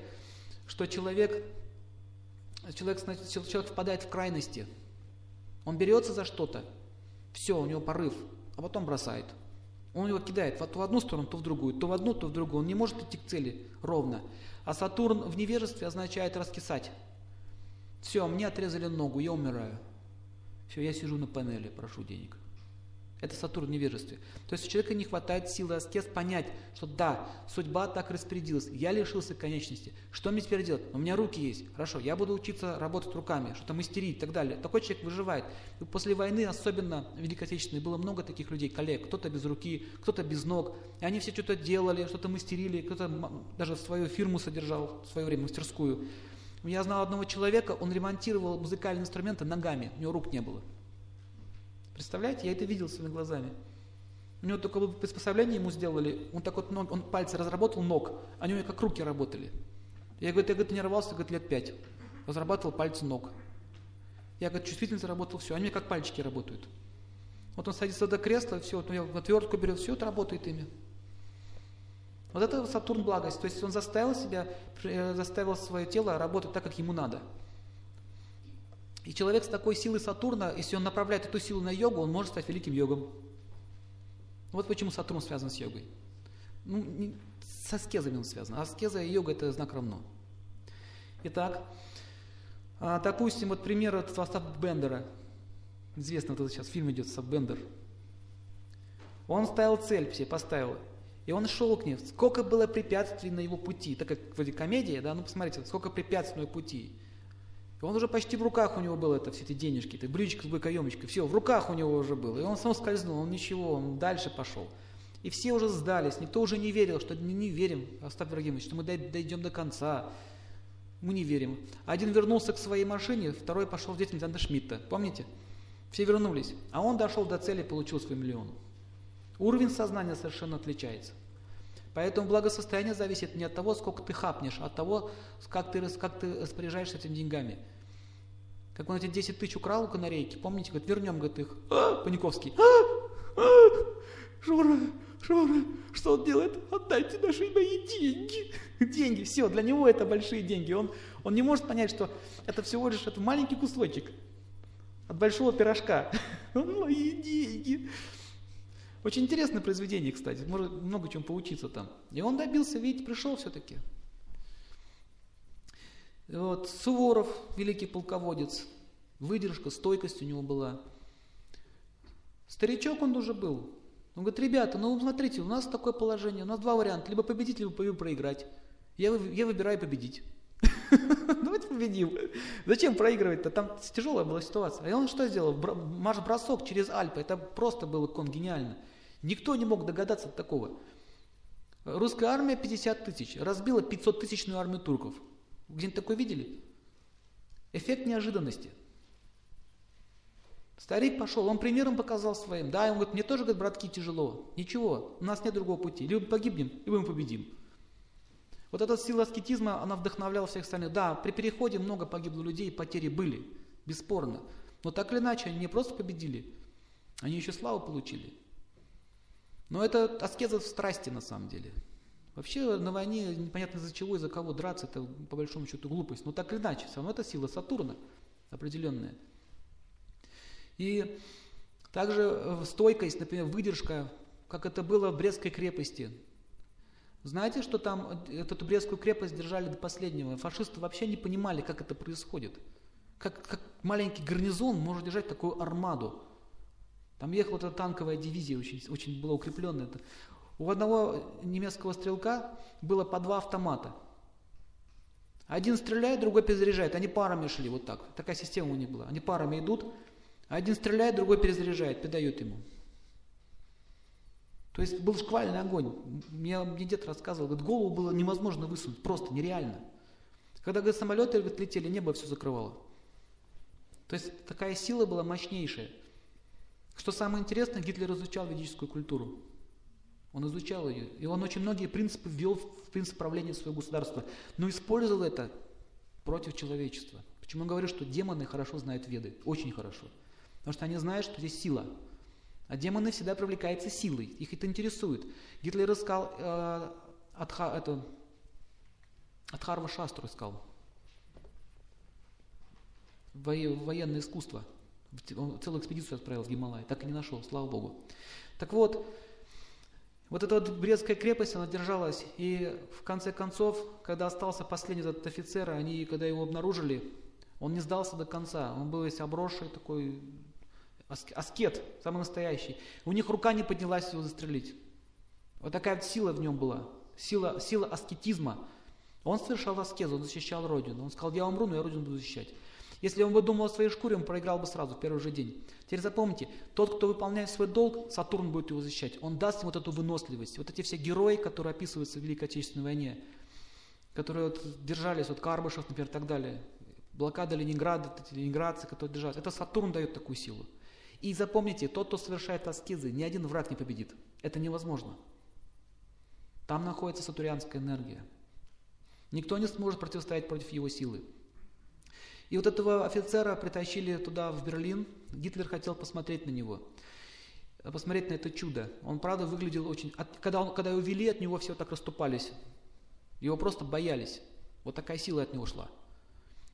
что человек человек, человек впадает в крайности. Он берется за что-то, все, у него порыв, а потом бросает. Он его кидает то в одну сторону, то в другую, то в одну, то в другую. Он не может идти к цели ровно. А Сатурн в невежестве означает раскисать. Все, мне отрезали ногу, я умираю. Все, я сижу на панели, прошу денег. Это Сатурн в невежестве. То есть у человека не хватает силы аскез понять, что да, судьба так распорядилась, я лишился конечности. Что мне теперь делать? У меня руки есть. Хорошо, я буду учиться работать руками, что-то мастерить и так далее. Такой человек выживает. И после войны, особенно Великой Отечественной, было много таких людей, коллег. Кто-то без руки, кто-то без ног. И они все что-то делали, что-то мастерили, кто-то даже свою фирму содержал в свое время, мастерскую. Я знал одного человека, он ремонтировал музыкальные инструменты ногами, у него рук не было. Представляете, я это видел своими глазами. У него только приспособление ему сделали, он так вот ног, он пальцы разработал ног, а у него как руки работали. Я говорю, я говорит, тренировался говорит, лет пять, разрабатывал пальцы ног. Я говорю, чувствительно заработал все, они как пальчики работают. Вот он садится до кресла, все, вот он отвертку берет, все это работает ими. Вот это Сатурн благость, то есть он заставил себя, э, заставил свое тело работать так, как ему надо. И человек с такой силой Сатурна, если он направляет эту силу на йогу, он может стать великим йогом. Вот почему Сатурн связан с йогой. Ну, не, с аскезами он связан. Аскеза и йога – это знак равно. Итак, а, допустим, вот пример от Остапа Бендера. Известно, вот сейчас фильм идет Остап Бендер. Он ставил цель, все поставил. И он шел к ней. Сколько было препятствий на его пути. Так как вроде комедия, да, ну посмотрите, сколько препятствий на его пути. И он уже почти в руках у него было это, все эти денежки, это брючка с быкоемочкой, все, в руках у него уже было. И он сам скользнул, он ничего, он дальше пошел. И все уже сдались, никто уже не верил, что мы не верим, Остап Ибрагимович, что мы дойдем до конца. Мы не верим. Один вернулся к своей машине, второй пошел в деятельность Анда Шмидта. Помните? Все вернулись. А он дошел до цели получил свой миллион. Уровень сознания совершенно отличается. Поэтому благосостояние зависит не от того, сколько ты хапнешь, а от того, как ты, как ты распоряжаешься этими деньгами. Как он эти 10 тысяч украл у канарейки, помните, говорит, вернем, говорит, их. А, Паниковский. А, а, Жора, Жора, что он делает? Отдайте наши мои деньги. Деньги, все, для него это большие деньги. Он, он не может понять, что это всего лишь это маленький кусочек от большого пирожка. Мои деньги. Очень интересное произведение, кстати, может много чем поучиться там. И он добился, видите, пришел все-таки. Вот, Суворов, великий полководец, выдержка, стойкость у него была. Старичок он уже был. Он говорит, ребята, ну смотрите, у нас такое положение, у нас два варианта, либо победить, либо проиграть. Я, я выбираю победить. Давайте победим. Зачем проигрывать-то? Там тяжелая была ситуация. И он что сделал? Марш-бросок через Альпы. Это просто было кон гениально. Никто не мог догадаться от такого. Русская армия 50 тысяч, разбила 500 тысячную армию турков. Где-нибудь такое видели? Эффект неожиданности. Старик пошел, он примером показал своим. Да, он говорит, мне тоже, говорит, братки, тяжело. Ничего, у нас нет другого пути. Либо погибнем, либо мы победим. Вот эта сила аскетизма, она вдохновляла всех остальных. Да, при переходе много погибло людей, потери были, бесспорно. Но так или иначе, они не просто победили, они еще славу получили. Но это аскеза в страсти на самом деле. Вообще на войне непонятно из-за чего, из-за кого драться, это по большому счету глупость. Но так или иначе, все равно это сила Сатурна определенная. И также э, стойкость, например, выдержка, как это было в Брестской крепости. Знаете, что там э, эту Брестскую крепость держали до последнего? Фашисты вообще не понимали, как это происходит. Как, как маленький гарнизон может держать такую армаду. Там ехала эта танковая дивизия, очень, очень была укрепленная. У одного немецкого стрелка было по два автомата. Один стреляет, другой перезаряжает. Они парами шли вот так. Такая система у них была. Они парами идут. Один стреляет, другой перезаряжает, передает ему. То есть был шквальный огонь. Мне, мне дед рассказывал, говорит, голову было невозможно высунуть, просто нереально. Когда говорит, самолеты говорит, летели, небо все закрывало. То есть такая сила была мощнейшая. Что самое интересное, Гитлер изучал ведическую культуру. Он изучал ее. И он очень многие принципы ввел в принцип правления своего государства. Но использовал это против человечества. Почему я говорю, что демоны хорошо знают веды? Очень хорошо. Потому что они знают, что здесь сила. А демоны всегда привлекаются силой. Их это интересует. Гитлер искал э, Адха, это, Адхарва Шастру искал. Военное искусство. Он целую экспедицию отправил в Гималай. Так и не нашел, слава Богу. Так вот, вот эта вот Брестская крепость, она держалась, и в конце концов, когда остался последний этот офицер, они, когда его обнаружили, он не сдался до конца, он был весь обросший такой, аскет, самый настоящий. У них рука не поднялась его застрелить. Вот такая вот сила в нем была, сила, сила аскетизма. Он совершал аскезу, он защищал Родину. Он сказал, я умру, но я Родину буду защищать. Если он бы думал о своей шкуре, он проиграл бы сразу, в первый же день. Теперь запомните, тот, кто выполняет свой долг, Сатурн будет его защищать. Он даст ему вот эту выносливость. Вот эти все герои, которые описываются в Великой Отечественной войне, которые вот держались, вот Карбышев, например, и так далее, блокада Ленинграда, эти ленинградцы, которые держались, это Сатурн дает такую силу. И запомните, тот, кто совершает аскезы, ни один враг не победит. Это невозможно. Там находится сатурианская энергия. Никто не сможет противостоять против его силы. И вот этого офицера притащили туда, в Берлин. Гитлер хотел посмотреть на него, посмотреть на это чудо. Он, правда, выглядел очень... Когда, он, когда его вели, от него все так расступались. Его просто боялись. Вот такая сила от него шла.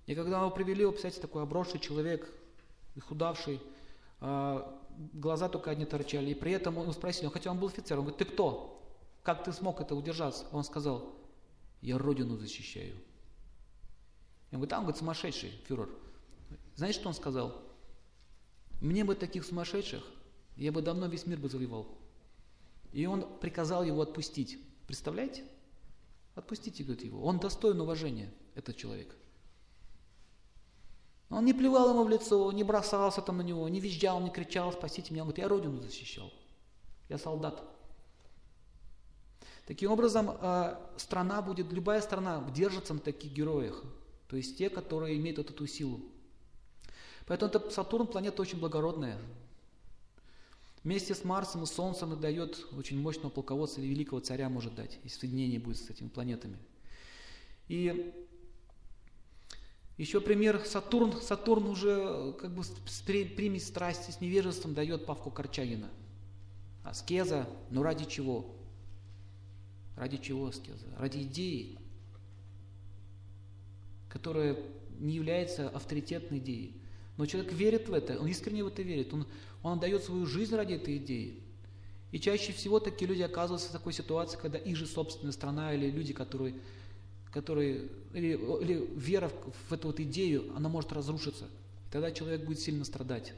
И когда его привели, вы представляете, такой обросший человек, худавший, а, глаза только одни торчали. И при этом он спросил, хотя он был офицер, он говорит, ты кто? Как ты смог это удержаться? Он сказал, я Родину защищаю. Я говорю, там, говорит, сумасшедший фюрер. Знаете, что он сказал? Мне бы таких сумасшедших, я бы давно весь мир бы завоевал. И он приказал его отпустить. Представляете? Отпустите, говорит, его. Он достоин уважения, этот человек. Он не плевал ему в лицо, не бросался там на него, не визжал, не кричал, спасите меня. Он говорит, я родину защищал. Я солдат. Таким образом, э, страна будет, любая страна держится на таких героях. То есть те, которые имеют вот эту силу. Поэтому это Сатурн планета очень благородная. Вместе с Марсом и Солнцем и дает очень мощного полководца или великого царя может дать, если соединение будет с этими планетами. И еще пример Сатурн. Сатурн уже как бы с примесь страсти, с невежеством дает Павку Корчагина. Аскеза, но ради чего? Ради чего аскеза? Ради идеи, которая не является авторитетной идеей. Но человек верит в это, он искренне в это верит, он, он отдает свою жизнь ради этой идеи. И чаще всего такие люди оказываются в такой ситуации, когда их же собственная страна или люди, которые, которые или, или вера в, эту вот идею, она может разрушиться. И тогда человек будет сильно страдать.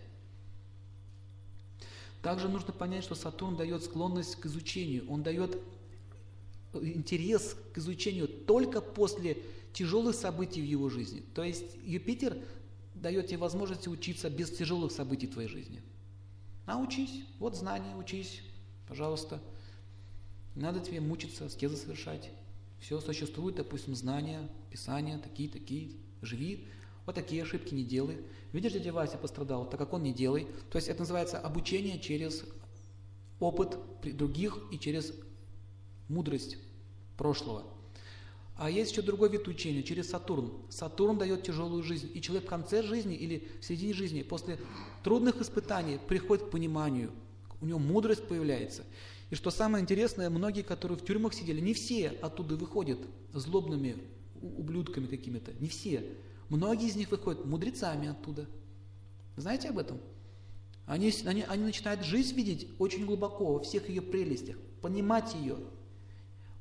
Также нужно понять, что Сатурн дает склонность к изучению, он дает интерес к изучению только после тяжелых событий в его жизни. То есть Юпитер дает тебе возможность учиться без тяжелых событий в твоей жизни. Научись, вот знания, учись, пожалуйста. Надо тебе мучиться, аскезы совершать. Все существует, допустим, знания, писания, такие-такие, живи, вот такие ошибки не делай. Видишь, дядя Вася пострадал, так как он не делай. То есть это называется обучение через опыт других и через мудрость прошлого. А есть еще другой вид учения, через Сатурн. Сатурн дает тяжелую жизнь. И человек в конце жизни или в середине жизни, после трудных испытаний, приходит к пониманию. У него мудрость появляется. И что самое интересное, многие, которые в тюрьмах сидели, не все оттуда выходят злобными ублюдками какими-то. Не все. Многие из них выходят мудрецами оттуда. Знаете об этом? Они, они, они начинают жизнь видеть очень глубоко, во всех ее прелестях, понимать ее.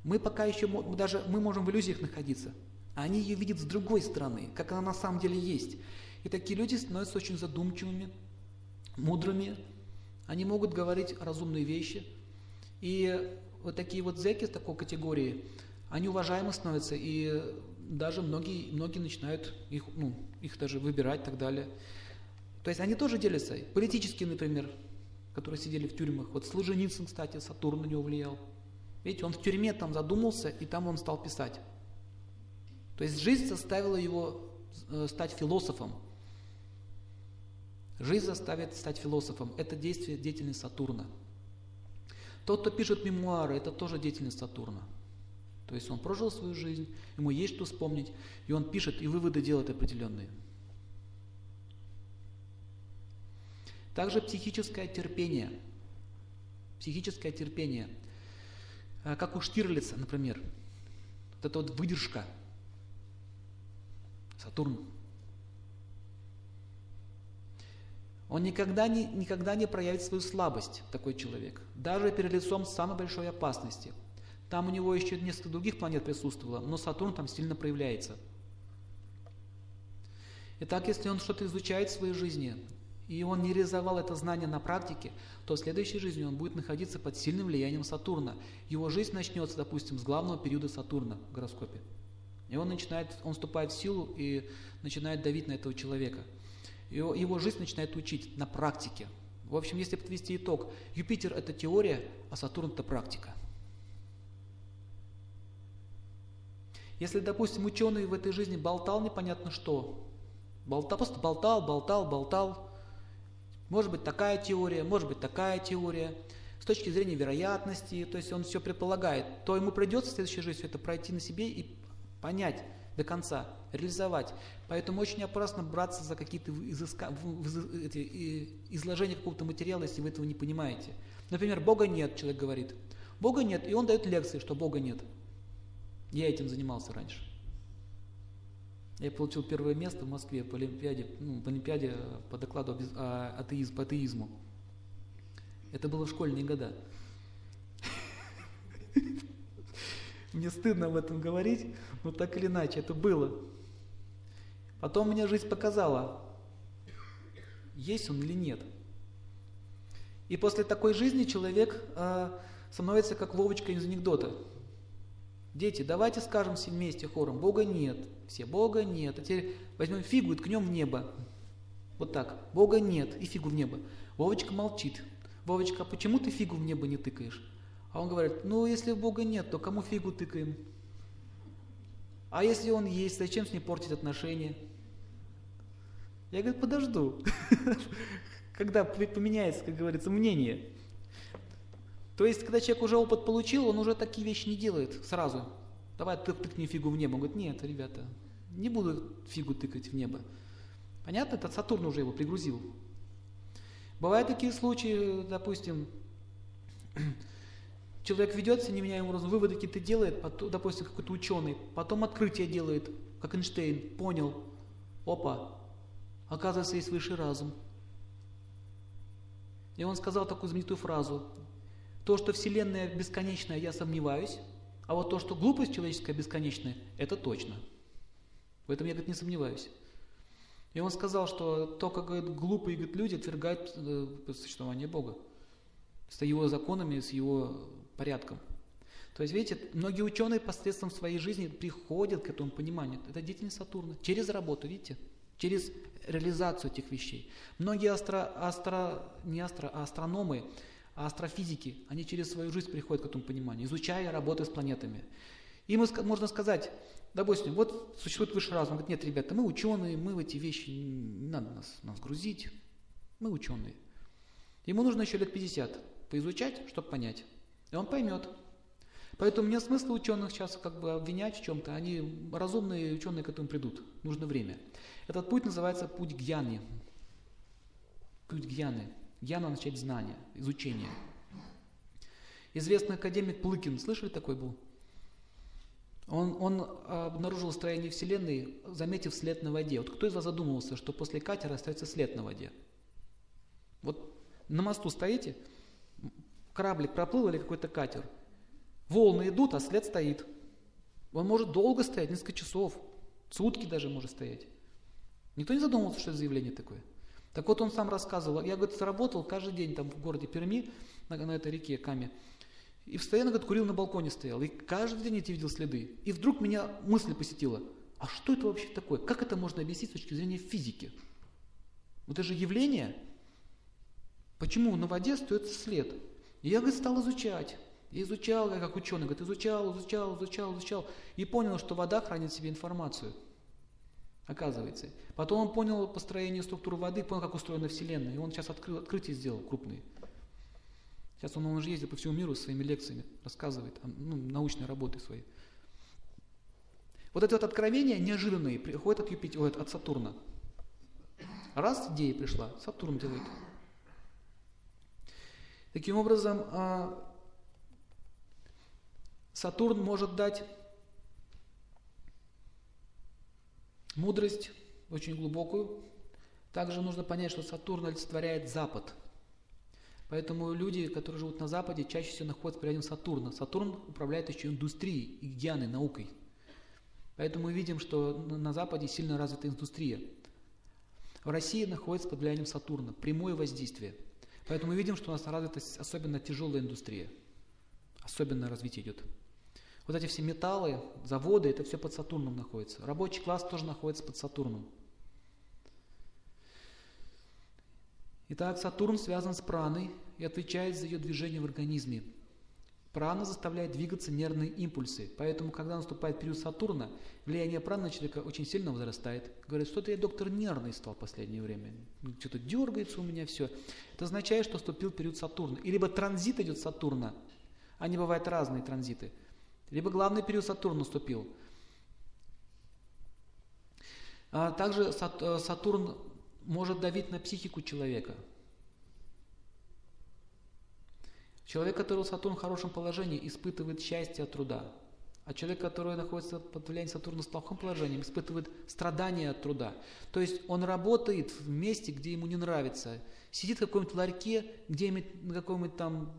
Мы пока еще, даже мы можем в иллюзиях находиться, а они ее видят с другой стороны, как она на самом деле есть. И такие люди становятся очень задумчивыми, мудрыми, они могут говорить разумные вещи. И вот такие вот зеки с такой категории, они уважаемы становятся, и даже многие, многие начинают их, ну, их даже выбирать и так далее. То есть они тоже делятся. Политические, например, которые сидели в тюрьмах. Вот Солженицын, кстати, Сатурн на него влиял. Видите, он в тюрьме там задумался, и там он стал писать. То есть жизнь заставила его э, стать философом. Жизнь заставит стать философом. Это действие, деятельность Сатурна. Тот, кто пишет мемуары, это тоже деятельность Сатурна. То есть он прожил свою жизнь, ему есть что вспомнить, и он пишет, и выводы делает определенные. Также психическое терпение. Психическое терпение. А, как у Штирлица, например. Вот эта вот выдержка. Сатурн. Он никогда не, никогда не проявит свою слабость, такой человек. Даже перед лицом самой большой опасности. Там у него еще несколько других планет присутствовало, но Сатурн там сильно проявляется. Итак, если он что-то изучает в своей жизни, и он не реализовал это знание на практике, то в следующей жизни он будет находиться под сильным влиянием Сатурна. Его жизнь начнется, допустим, с главного периода Сатурна в гороскопе. И он начинает, он вступает в силу и начинает давить на этого человека. Его, его жизнь начинает учить на практике. В общем, если подвести итог, Юпитер это теория, а Сатурн это практика. Если, допустим, ученый в этой жизни болтал непонятно что, болтал, просто болтал, болтал, болтал, может быть такая теория, может быть такая теория. С точки зрения вероятности, то есть он все предполагает, то ему придется в следующей жизни это пройти на себе и понять до конца, реализовать. Поэтому очень опасно браться за какие-то изыска... изложения какого-то материала, если вы этого не понимаете. Например, Бога нет, человек говорит. Бога нет, и он дает лекции, что Бога нет. Я этим занимался раньше. Я получил первое место в Москве по Олимпиаде, ну, по Олимпиаде по докладу о атеизм, по атеизму. Это было в школьные года. Мне стыдно об этом говорить, но так или иначе это было. Потом мне жизнь показала, есть он или нет. И после такой жизни человек э, становится как Вовочка из анекдота. Дети, давайте скажем все вместе хором, Бога нет. Все, Бога нет. А теперь возьмем фигу и ткнем в небо. Вот так. Бога нет. И фигу в небо. Вовочка молчит. Вовочка, а почему ты фигу в небо не тыкаешь? А он говорит, ну если Бога нет, то кому фигу тыкаем? А если он есть, зачем с ним портить отношения? Я говорю, подожду. Когда поменяется, как говорится, мнение. То есть, когда человек уже опыт получил, он уже такие вещи не делает сразу. Давай ты тыкни фигу в небо. Он говорит, нет, ребята, не буду фигу тыкать в небо. Понятно? Этот Сатурн уже его пригрузил. Бывают такие случаи, допустим, человек ведется неменяемым образом, выводы какие-то делает, потом, допустим, какой-то ученый, потом открытие делает, как Эйнштейн, понял, опа, оказывается, есть высший разум. И он сказал такую знаменитую фразу, то, что Вселенная бесконечная, я сомневаюсь, а вот то, что глупость человеческая бесконечная, это точно. В этом я, говорит, не сомневаюсь. И он сказал, что только, говорит, глупые говорит, люди отвергают э, существование Бога. С его законами, с его порядком. То есть, видите, многие ученые посредством своей жизни приходят к этому пониманию. Это деятельность Сатурна. Через работу, видите? Через реализацию этих вещей. Многие астро, астро, не астро, а астрономы а астрофизики, они через свою жизнь приходят к этому пониманию, изучая работы с планетами. И мы, можно сказать, допустим, вот существует высший разум, говорит, нет, ребята, мы ученые, мы в эти вещи, не надо нас, нас грузить, мы ученые. Ему нужно еще лет 50 поизучать, чтобы понять. И он поймет. Поэтому нет смысла ученых сейчас как бы обвинять в чем-то. Они разумные ученые к этому придут. Нужно время. Этот путь называется путь гьяни. Путь гьяны. Гьяна начать знание, изучение. Известный академик Плыкин, слышали такой был? Он, он обнаружил строение Вселенной, заметив след на воде. Вот кто из вас задумывался, что после катера остается след на воде? Вот на мосту стоите, кораблик проплыл или какой-то катер. Волны идут, а след стоит. Он может долго стоять, несколько часов, сутки даже может стоять. Никто не задумывался, что это заявление такое. Так вот он сам рассказывал, я, говорит, работал каждый день там в городе Перми, на, на этой реке Каме, и постоянно, говорит, курил на балконе стоял, и каждый день эти видел следы. И вдруг меня мысль посетила, а что это вообще такое? Как это можно объяснить с точки зрения физики? Вот это же явление. Почему на воде остается след? И я, говорит, стал изучать. Я изучал, как ученый, говорит, изучал, изучал, изучал, изучал. И понял, что вода хранит в себе информацию. Оказывается. Потом он понял построение структуры воды, понял, как устроена Вселенная. И он сейчас открыл, открытие сделал крупные. Сейчас он, он уже ездит по всему миру своими лекциями, рассказывает, ну, научные работы свои. Вот это вот откровение неожиданные приходит от Юпитера, от Сатурна. Раз идея пришла, Сатурн делает. Таким образом, а, Сатурн может дать мудрость очень глубокую. Также нужно понять, что Сатурн олицетворяет Запад – Поэтому люди, которые живут на Западе, чаще всего находятся влиянием Сатурна. Сатурн управляет еще индустрией, и гьяной, наукой. Поэтому мы видим, что на Западе сильно развита индустрия. В России находится под влиянием Сатурна, прямое воздействие. Поэтому мы видим, что у нас развита особенно тяжелая индустрия. Особенно развитие идет. Вот эти все металлы, заводы, это все под Сатурном находится. Рабочий класс тоже находится под Сатурном. Итак, Сатурн связан с праной и отвечает за ее движение в организме. Прана заставляет двигаться нервные импульсы, поэтому, когда наступает период Сатурна, влияние праны на человека очень сильно возрастает. Говорят, что-то я доктор нервный стал в последнее время, что-то дергается у меня все. Это означает, что вступил период Сатурна. И либо транзит идет Сатурна, они бывают разные транзиты, либо главный период Сатурна наступил. А также э, Сатурн может давить на психику человека. Человек, который Сатурн в хорошем положении, испытывает счастье от труда. А человек, который находится под влиянием Сатурна в плохом положении, испытывает страдания от труда. То есть он работает в месте, где ему не нравится. Сидит в каком-нибудь ларьке, где-нибудь на какой-нибудь там,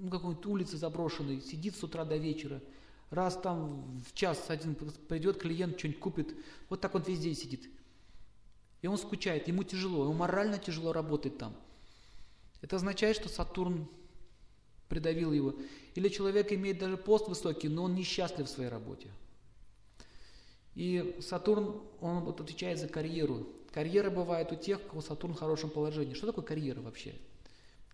ну, какой-нибудь улице заброшенной, сидит с утра до вечера. Раз там в час один придет клиент, что-нибудь купит. Вот так он везде сидит. И он скучает, ему тяжело, ему морально тяжело работать там. Это означает, что Сатурн придавил его. Или человек имеет даже пост высокий, но он несчастлив в своей работе. И Сатурн, он отвечает за карьеру. Карьера бывает у тех, у кого Сатурн в хорошем положении. Что такое карьера вообще?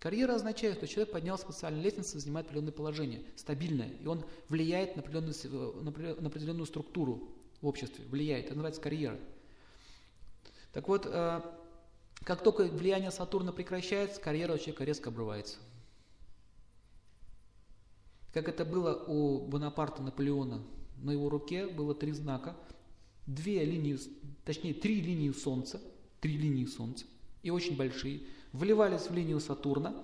Карьера означает, что человек поднял специальную лестницу, занимает определенное положение, стабильное, и он влияет на определенную, на определенную структуру в обществе, влияет. Это называется карьера. Так вот, э, как только влияние Сатурна прекращается, карьера у человека резко обрывается. Как это было у Бонапарта Наполеона. На его руке было три знака, две линии, точнее три линии Солнца, три линии Солнца, и очень большие, вливались в линию Сатурна,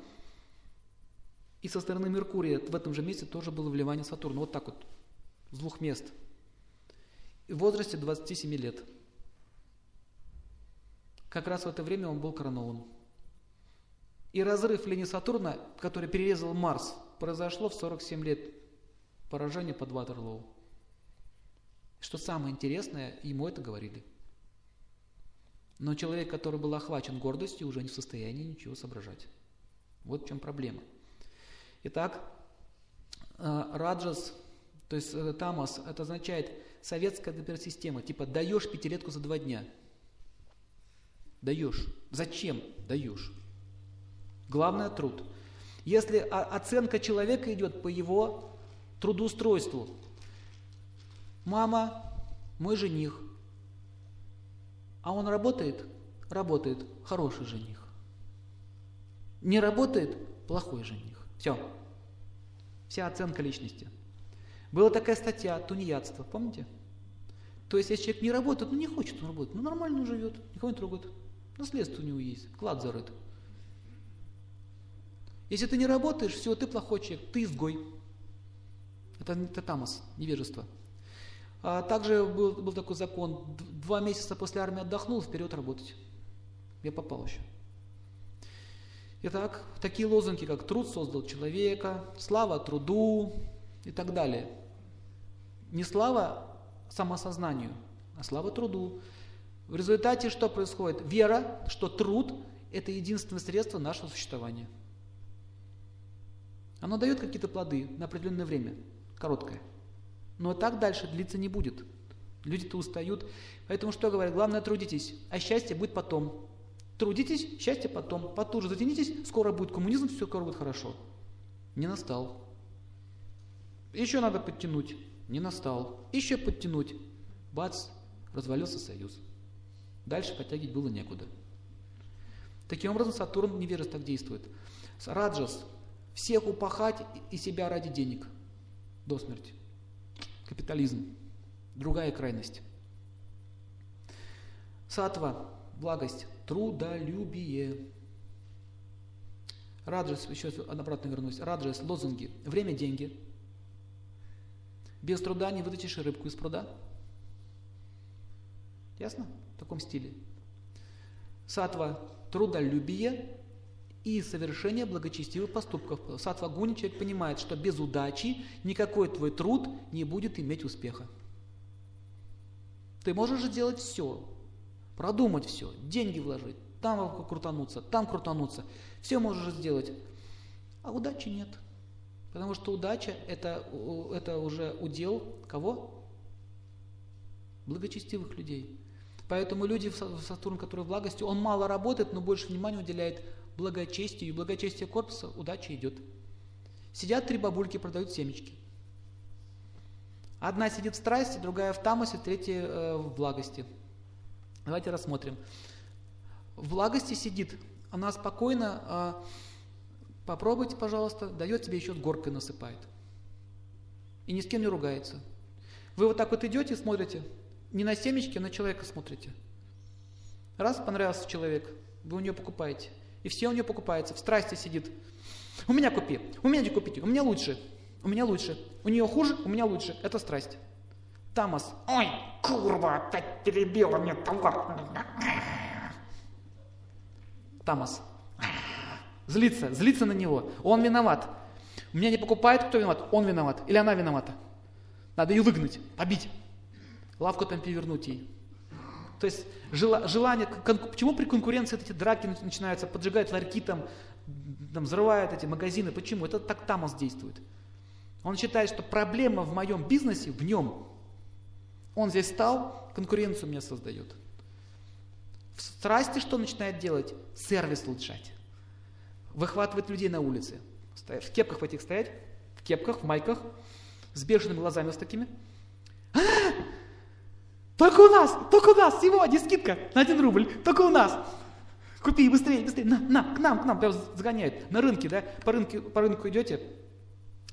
и со стороны Меркурия в этом же месте тоже было вливание Сатурна, вот так вот, с двух мест. в возрасте 27 лет – как раз в это время он был коронован. И разрыв линии Сатурна, который перерезал Марс, произошло в 47 лет поражения под Ватерлоу. Что самое интересное, ему это говорили. Но человек, который был охвачен гордостью, уже не в состоянии ничего соображать. Вот в чем проблема. Итак, э, Раджас, то есть э, Тамас, это означает советская например, система, типа даешь пятилетку за два дня – Даешь. Зачем даешь? Главное – труд. Если оценка человека идет по его трудоустройству, мама – мой жених, а он работает? Работает. Хороший жених. Не работает? Плохой жених. Все. Вся оценка личности. Была такая статья «Тунеядство», помните? То есть, если человек не работает, ну не хочет он работать, ну нормально живет, никого не трогает. Наследство у него есть, клад зарыт. Если ты не работаешь, все, ты плохой человек, ты изгой. Это, это тамос, невежество. А также был, был такой закон, два месяца после армии отдохнул, вперед работать. Я попал еще. Итак, такие лозунги, как «труд создал человека», «слава труду» и так далее. Не слава самосознанию, а слава труду. В результате что происходит? Вера, что труд – это единственное средство нашего существования. Оно дает какие-то плоды на определенное время, короткое. Но так дальше длиться не будет. Люди-то устают. Поэтому что говорят? Главное трудитесь, а счастье будет потом. Трудитесь, счастье потом. Потуже затянитесь, скоро будет коммунизм, все скоро будет хорошо. Не настал. Еще надо подтянуть. Не настал. Еще подтянуть. Бац, развалился союз. Дальше подтягивать было некуда. Таким образом, Сатурн невежеств так действует. Раджас – всех упахать и себя ради денег до смерти. Капитализм. Другая крайность. Сатва – благость, трудолюбие. Раджас, еще обратно вернусь. Раджас – лозунги. Время – деньги. Без труда не вытащишь рыбку из пруда. Ясно? В таком стиле. Сатва – трудолюбие и совершение благочестивых поступков. Сатва Гуни человек понимает, что без удачи никакой твой труд не будет иметь успеха. Ты можешь сделать все, продумать все, деньги вложить, там крутануться, там крутануться. Все можешь сделать, а удачи нет. Потому что удача это, это уже удел кого? Благочестивых людей. Поэтому люди в Сатурн, которые в благости, он мало работает, но больше внимания уделяет благочестию. И благочестие корпуса удача идет. Сидят три бабульки, продают семечки. Одна сидит в страсти, другая в тамосе, третья э, в благости. Давайте рассмотрим. В благости сидит, она спокойно, э, попробуйте, пожалуйста, дает тебе еще горкой насыпает. И ни с кем не ругается. Вы вот так вот идете, смотрите, не на семечки, а на человека смотрите. Раз понравился человек, вы у нее покупаете. И все у нее покупается, в страсти сидит. У меня купи, у меня не купите, у меня лучше, у меня лучше. У нее хуже, у меня лучше. Это страсть. Тамас. Ой, курва, опять перебила мне товар. Тамас. Злится, злится на него. Он виноват. Меня не покупает, кто виноват? Он виноват. Или она виновата. Надо ее выгнать, побить лавку там перевернуть ей. То есть желание, почему при конкуренции эти драки начинаются, поджигают ларьки там, там взрывают эти магазины, почему? Это так Тамос действует. Он считает, что проблема в моем бизнесе в нем. Он здесь стал, конкуренцию мне создает. В страсти что начинает делать? Сервис улучшать. Выхватывать людей на улице. В кепках в этих стоять, в кепках, в майках, с бешеными глазами с такими. А, только у нас, только у нас, сегодня скидка на один рубль, только у нас. Купи быстрее, быстрее, на, на, к нам, к нам, прям загоняют. На рынке, да, по рынку, по рынку идете,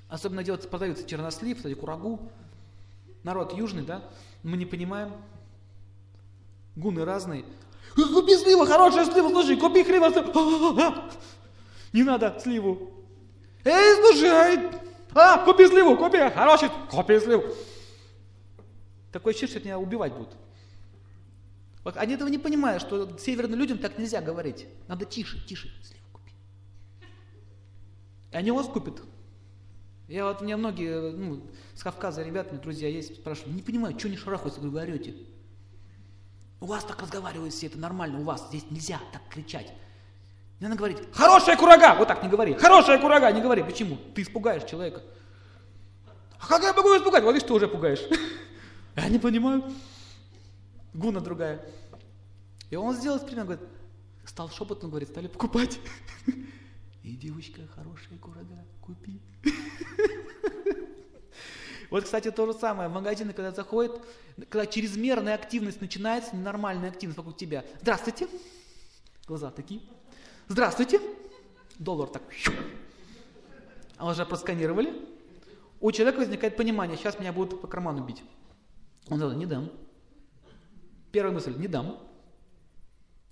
особенно делается, продается чернослив, кстати, курагу. Народ южный, да, мы не понимаем. Гуны разные. Купи сливу, хорошая слива, слушай, купи хлеба. Не надо сливу. Эй, слушай, а, купи сливу, купи, хороший, купи сливу. Такое ощущение, что меня убивать будут. Вот они этого не понимают, что северным людям так нельзя говорить. Надо тише, тише, сливу купи. И они у вас купят. Я вот, у меня многие, ну, с Кавказа ребята, друзья есть, спрашивают, не понимаю, что не шарахаются, говорю, вы орете. У вас так разговаривают все, это нормально, у вас здесь нельзя так кричать. Не надо говорить, хорошая курага, вот так не говори, хорошая курага, не говори. Почему? Ты испугаешь человека. А как я могу испугать? Вот видишь, ты уже пугаешь. Я не понимаю. Гуна другая. И он сделал эксперимент, говорит, стал шепотом, говорит, стали покупать. И девочка хорошая курага, купи. Вот, кстати, то же самое. Магазины, когда заходит, когда чрезмерная активность начинается, ненормальная активность вокруг тебя. Здравствуйте. Глаза такие. Здравствуйте. Доллар так. А уже просканировали. У человека возникает понимание, сейчас меня будут по карману бить. Он сказал, не дам. Первая мысль, не дам.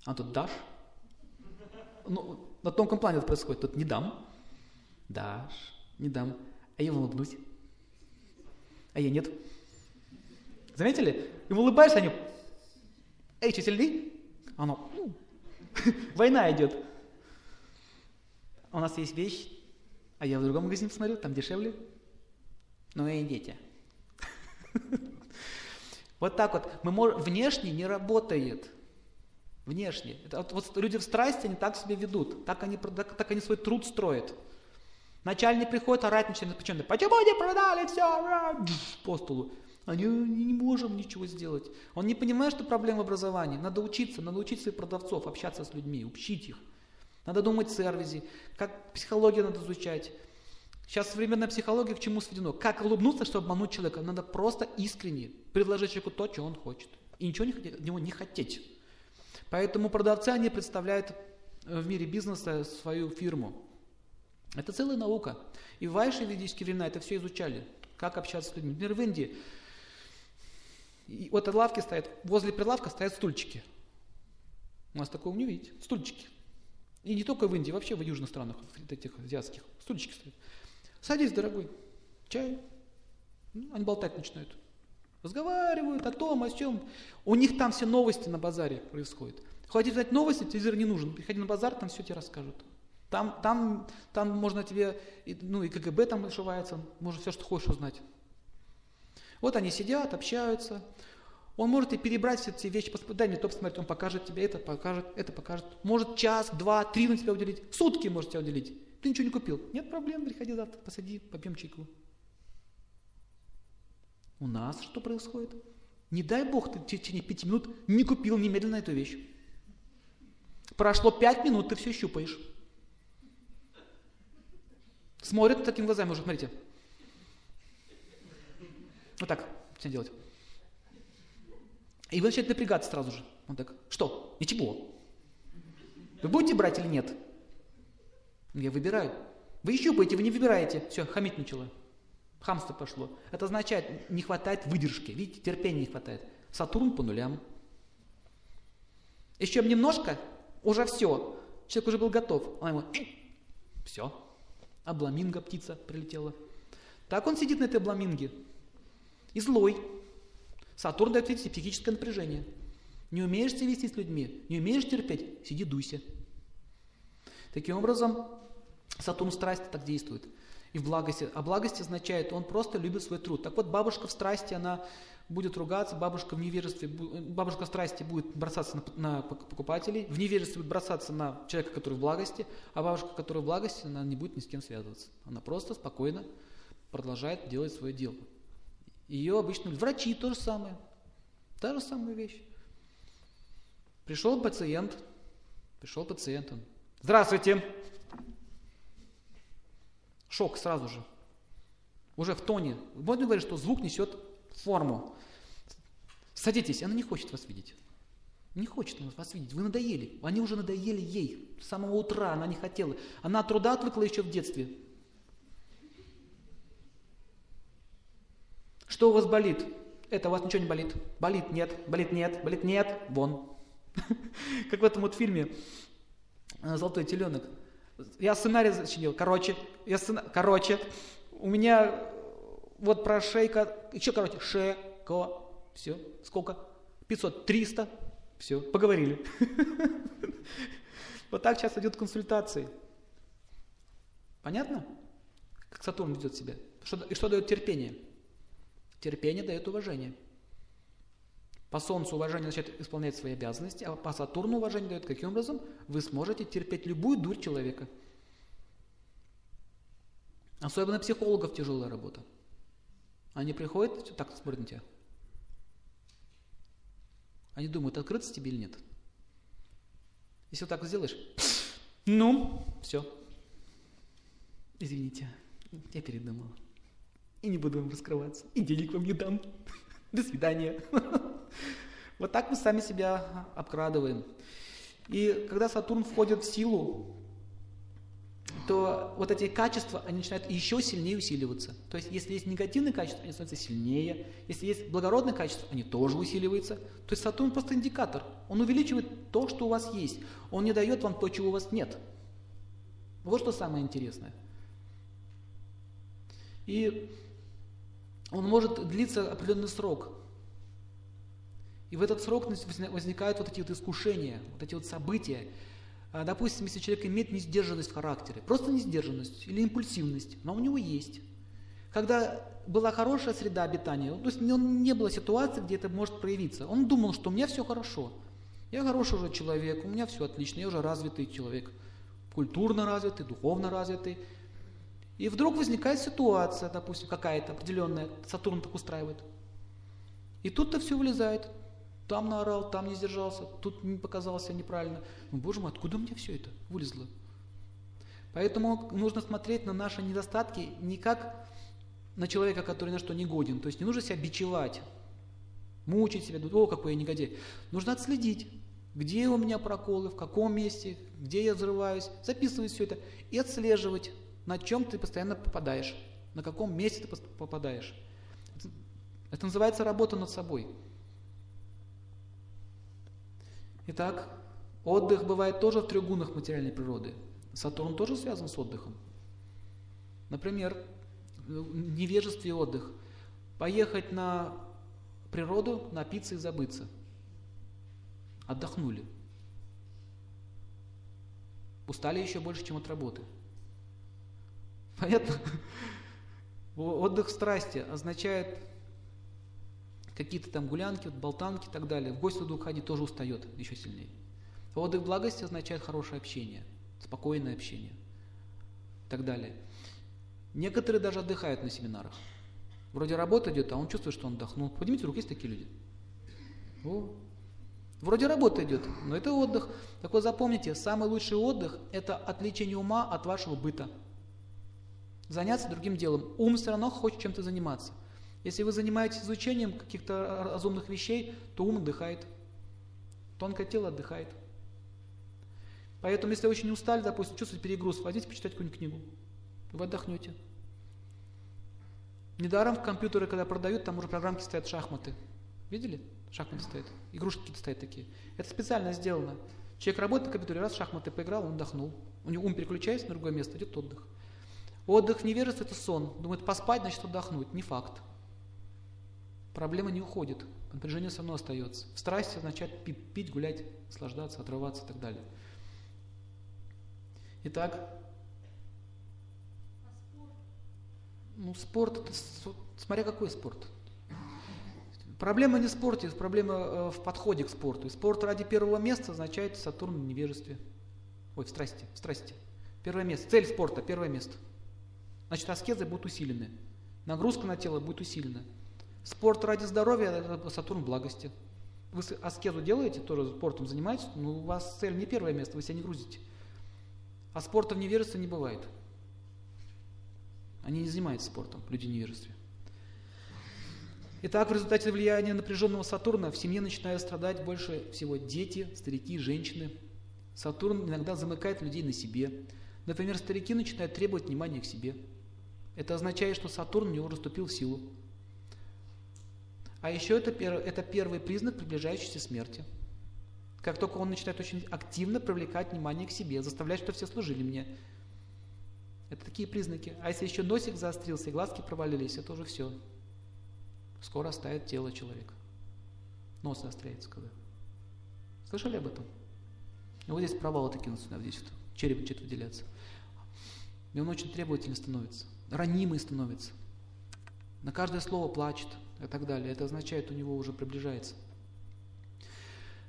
А тут дашь. Ну, на тонком плане это происходит, тут не дам. Дашь? Не дам. А я улыбнусь. А я нет. Заметили? Им улыбаешься, они... Эй, что, сильный? Оно... «Ну». Война идет. У нас есть вещь, а я в другом магазине посмотрю, там дешевле. Ну и идите. Вот так вот. Мы можем... Внешне не работает. Внешне. Это, вот, вот люди в страсти, они так себя ведут. Так они, так, так они свой труд строят. Начальник приходит, орать начинает, почему? Почему не продали все? По столу. Они не можем ничего сделать. Он не понимает, что проблема в образовании. Надо учиться, надо учить своих продавцов, общаться с людьми, учить их. Надо думать в сервисе, как психологию надо изучать. Сейчас современная психология к чему сведено? Как улыбнуться, чтобы обмануть человека? Надо просто искренне предложить человеку то, что он хочет. И ничего не, от него не хотеть. Поэтому продавцы, они представляют в мире бизнеса свою фирму. Это целая наука. И в ваши ведические времена это все изучали. Как общаться с людьми. Например, в Индии и вот от лавки стоят, возле прилавка стоят стульчики. У нас такого не увидите. Стульчики. И не только в Индии, вообще в южных странах, этих азиатских. Стульчики стоят. Садись, дорогой. Чай. Ну, они болтать начинают. Разговаривают о том, о чем. У них там все новости на базаре происходят. Хочешь знать новости, телевизор не нужен. Приходи на базар, там все тебе расскажут. Там, там, там можно тебе, ну и КГБ там ошивается, можно все, что хочешь узнать. Вот они сидят, общаются. Он может и перебрать все эти вещи, дай мне то посмотреть, он покажет тебе это, покажет, это покажет. Может час, два, три на тебя уделить, сутки может тебя уделить. Ты ничего не купил. Нет проблем, приходи завтра, посади, попьем чайку. У нас что происходит? Не дай бог, ты в течение пяти минут не купил немедленно эту вещь. Прошло пять минут, ты все щупаешь. Смотрят такими глазами уже, смотрите. Вот так все делать. И вы начинаете напрягаться сразу же. Он так, что? Ничего. Вы будете брать или нет? Я выбираю. Вы щупаете, вы не выбираете. Все, хамить начало. Хамство пошло. Это означает, не хватает выдержки. Видите, терпения не хватает. Сатурн по нулям. Еще немножко, уже все. Человек уже был готов. Он ему, все. Обламинго птица прилетела. Так он сидит на этой обламинге и злой. Сатурн дает, видите, психическое напряжение. Не умеешь себя вести с людьми, не умеешь терпеть, сиди дуйся. Таким образом, Сатурн страсти так действует. И в благости. А благость означает, он просто любит свой труд. Так вот, бабушка в страсти, она будет ругаться, бабушка в невежестве, бабушка в страсти будет бросаться на, на покупателей, в невежестве будет бросаться на человека, который в благости, а бабушка, которая в благости, она не будет ни с кем связываться. Она просто спокойно продолжает делать свое дело. Ее обычно врачи то же самое. Та же самая вещь. Пришел пациент, пришел пациент, он, здравствуйте. Шок сразу же. Уже в тоне. Можно говорить, что звук несет форму. Садитесь, она не хочет вас видеть. Не хочет она вас видеть. Вы надоели. Они уже надоели ей. С самого утра она не хотела. Она от труда отвыкла еще в детстве. Что у вас болит? Это у вас ничего не болит. Болит, нет, болит, нет, болит, нет, вон. Как в этом вот фильме э, «Золотой теленок». Я сценарий сочинил, короче, я сцена... короче, у меня вот про шейка, еще короче, шеко, все, сколько? 500, 300, все, поговорили. Вот так сейчас идет консультации. Понятно? Как Сатурн ведет себя? И что дает терпение? Терпение дает уважение. По Солнцу уважение начинает исполнять свои обязанности, а по Сатурну уважение дает каким образом? Вы сможете терпеть любую дурь человека. Особенно психологов тяжелая работа. Они приходят, так смотрят на тебя. Они думают, открыться тебе или нет. Если вот так сделаешь, ну, все. Извините, я передумала и не буду вам раскрываться, и денег вам не дам. До свидания. Вот так мы сами себя обкрадываем. И когда Сатурн входит в силу, то вот эти качества, они начинают еще сильнее усиливаться. То есть, если есть негативные качества, они становятся сильнее. Если есть благородные качества, они тоже усиливаются. То есть, Сатурн просто индикатор. Он увеличивает то, что у вас есть. Он не дает вам то, чего у вас нет. Вот что самое интересное. И он может длиться определенный срок. И в этот срок возникают вот эти вот искушения, вот эти вот события. А, допустим, если человек имеет несдержанность в характере, просто несдержанность или импульсивность, но у него есть. Когда была хорошая среда обитания, то есть не было ситуации, где это может проявиться. Он думал, что у меня все хорошо. Я хороший уже человек, у меня все отлично, я уже развитый человек. Культурно развитый, духовно развитый. И вдруг возникает ситуация, допустим, какая-то определенная, Сатурн так устраивает. И тут-то все вылезает. Там наорал, там не сдержался, тут не показался неправильно. Ну, боже мой, откуда у меня все это вылезло? Поэтому нужно смотреть на наши недостатки не как на человека, который на что не годен. То есть не нужно себя бичевать, мучить себя, думать, о, какой я негодяй. Нужно отследить, где у меня проколы, в каком месте, где я взрываюсь, записывать все это и отслеживать, на чем ты постоянно попадаешь, на каком месте ты попадаешь. Это называется работа над собой. Итак, отдых бывает тоже в трех гунах материальной природы. Сатурн тоже связан с отдыхом. Например, невежество и отдых. Поехать на природу, напиться и забыться. Отдохнули. Устали еще больше, чем от работы. Понятно? Отдых страсти означает какие-то там гулянки, болтанки и так далее. В гости туда уходить тоже устает еще сильнее. Отдых в благости означает хорошее общение, спокойное общение и так далее. Некоторые даже отдыхают на семинарах. Вроде работа идет, а он чувствует, что он отдохнул. Поднимите руку, есть такие люди? О. Вроде работа идет, но это отдых. Так вот запомните, самый лучший отдых – это отвлечение ума от вашего быта. Заняться другим делом. Ум все равно хочет чем-то заниматься. Если вы занимаетесь изучением каких-то разумных вещей, то ум отдыхает. Тонкое тело отдыхает. Поэтому, если вы очень устали, допустим, чувствуете перегруз, возьмите почитать какую-нибудь книгу вы отдохнете. Недаром в компьютеры, когда продают, там уже программки стоят шахматы. Видели? Шахматы стоят. Игрушки какие-то стоят такие. Это специально сделано. Человек работает на компьютере, раз шахматы поиграл, он отдохнул. У него ум переключается на другое место, идет отдых. Отдых в невежестве – это сон. Думает, поспать, значит отдохнуть. Не факт. Проблема не уходит. Напряжение все равно остается. В страсти означает пить, гулять, наслаждаться, отрываться и так далее. Итак, Ну, спорт, смотря какой спорт. Проблема не в спорте, проблема э, в подходе к спорту. Спорт ради первого места означает Сатурн в невежестве. Ой, в страсти, в страсти. Первое место. Цель спорта, первое место. Значит, аскезы будут усилены. Нагрузка на тело будет усилена. Спорт ради здоровья – Сатурн в благости. Вы аскезу делаете, тоже спортом занимаетесь, но у вас цель не первое место, вы себя не грузите. А спорта в невежестве не бывает. Они не занимаются спортом, люди невежестве. Итак, в результате влияния напряженного Сатурна в семье начинают страдать больше всего дети, старики, женщины. Сатурн иногда замыкает людей на себе. Например, старики начинают требовать внимания к себе. Это означает, что Сатурн у него расступил в силу. А еще это, это первый признак приближающейся смерти. Как только он начинает очень активно привлекать внимание к себе, заставлять, что все служили мне, это такие признаки. А если еще носик заострился и глазки провалились, это уже все. Скоро оставит тело человека. Нос заостряется когда. Слышали об этом? И вот здесь провалы такие начинают здесь вот, череп начинает выделяться. И он очень требовательный становится, ранимый становится. На каждое слово плачет и так далее. Это означает, у него уже приближается.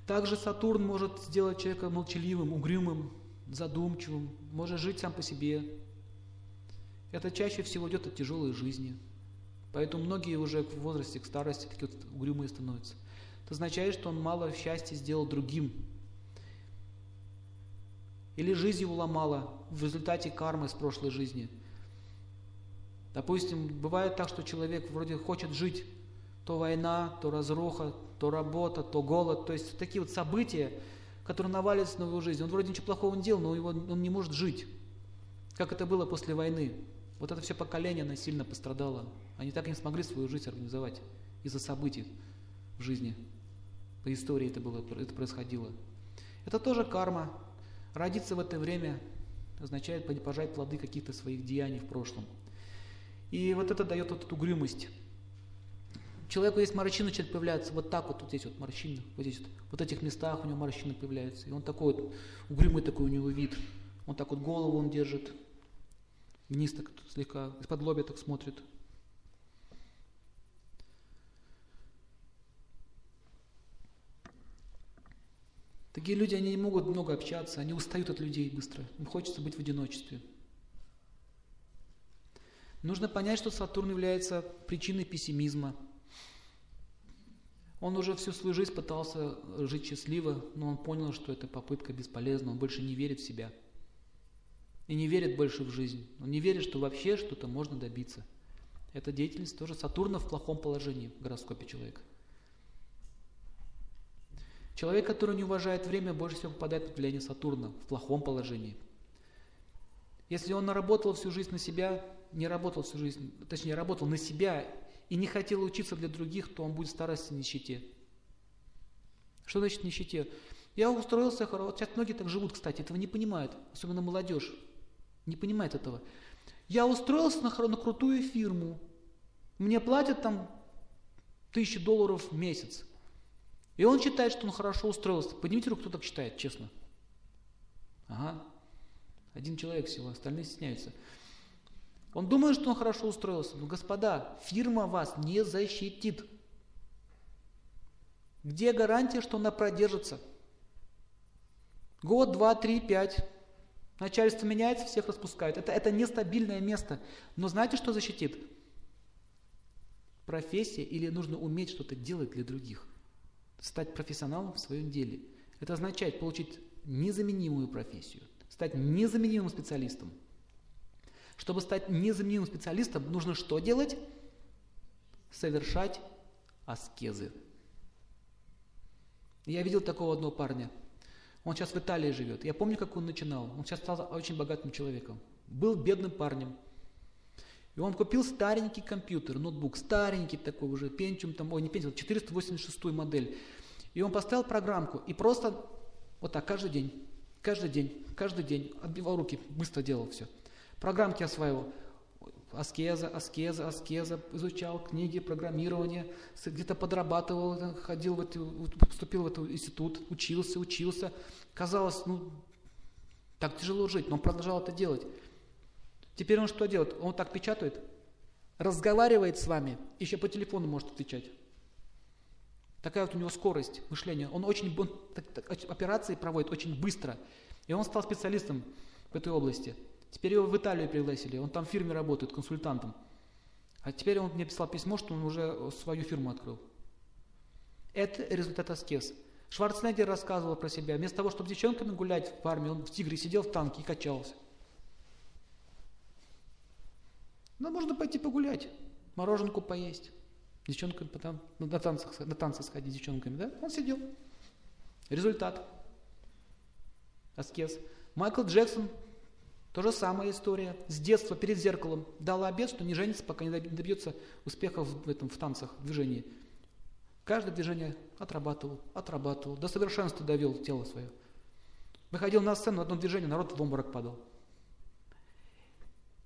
Также Сатурн может сделать человека молчаливым, угрюмым, задумчивым, может жить сам по себе, это чаще всего идет от тяжелой жизни. Поэтому многие уже в возрасте, к старости, такие вот угрюмые становятся. Это означает, что он мало счастья сделал другим. Или жизнь его ломала в результате кармы с прошлой жизни. Допустим, бывает так, что человек вроде хочет жить, то война, то разруха, то работа, то голод, то есть такие вот события, которые наваливаются на его жизнь. Он вроде ничего плохого не делал, но его, он не может жить, как это было после войны. Вот это все поколение, оно сильно пострадало. Они так и не смогли свою жизнь организовать из-за событий в жизни. По истории это, было, это происходило. Это тоже карма. Родиться в это время означает пожать плоды каких-то своих деяний в прошлом. И вот это дает вот эту угрюмость. У человека есть морщины, начинают появляться вот так вот, вот здесь вот морщины, вот здесь вот, вот этих местах у него морщины появляются. И он такой вот, угрюмый такой у него вид. Он так вот голову он держит, вниз так слегка, из-под лобя так смотрит. Такие люди, они не могут много общаться, они устают от людей быстро, им хочется быть в одиночестве. Нужно понять, что Сатурн является причиной пессимизма. Он уже всю свою жизнь пытался жить счастливо, но он понял, что эта попытка бесполезна, он больше не верит в себя. И не верит больше в жизнь. Он не верит, что вообще что-то можно добиться. Эта деятельность тоже Сатурна в плохом положении в гороскопе человека. Человек, который не уважает время, больше всего попадает под влияние Сатурна в плохом положении. Если он наработал всю жизнь на себя, не работал всю жизнь, точнее, работал на себя и не хотел учиться для других, то он будет в нищете. Что значит нищете? Я устроился, вот сейчас многие так живут, кстати, этого не понимают, особенно молодежь, не понимает этого. Я устроился на, на крутую фирму, мне платят там тысячи долларов в месяц. И он считает, что он хорошо устроился. Поднимите руку, кто так считает, честно. Ага. Один человек всего, остальные стесняются. Он думает, что он хорошо устроился. Но, господа, фирма вас не защитит. Где гарантия, что она продержится? Год, два, три, пять. Начальство меняется, всех распускают. Это, это нестабильное место. Но знаете, что защитит? Профессия или нужно уметь что-то делать для других стать профессионалом в своем деле. Это означает получить незаменимую профессию, стать незаменимым специалистом. Чтобы стать незаменимым специалистом, нужно что делать? Совершать аскезы. Я видел такого одного парня. Он сейчас в Италии живет. Я помню, как он начинал. Он сейчас стал очень богатым человеком. Был бедным парнем. И он купил старенький компьютер, ноутбук, старенький такой уже, Pentium, там, ой, не Pentium, 486 модель. И он поставил программку и просто вот так каждый день, каждый день, каждый день отбивал руки, быстро делал все. Программки осваивал. Аскеза, аскеза, аскеза, изучал книги, программирование, где-то подрабатывал, ходил в эту, поступил в этот институт, учился, учился. Казалось, ну, так тяжело жить, но он продолжал это делать. Теперь он что делает? Он так печатает, разговаривает с вами, еще по телефону может отвечать. Такая вот у него скорость мышления. Он очень он, так, так, операции проводит очень быстро. И он стал специалистом в этой области. Теперь его в Италию пригласили, он там в фирме работает, консультантом. А теперь он мне писал письмо, что он уже свою фирму открыл. Это результат аскез. Шварценеггер рассказывал про себя. Вместо того, чтобы с девчонками гулять в армии, он в «Тигре» сидел в танке и качался. Ну, можно пойти погулять, мороженку поесть, девчонками потом ну, на, танцах, на танцы сходить с девчонками, да? Он сидел. Результат. Аскез. Майкл Джексон, то же самая история. С детства перед зеркалом дал обед, что не женится, пока не добьется успеха в, этом, в танцах, в движении. Каждое движение отрабатывал, отрабатывал, до совершенства довел тело свое. Выходил на сцену, одно движение, народ в обморок падал.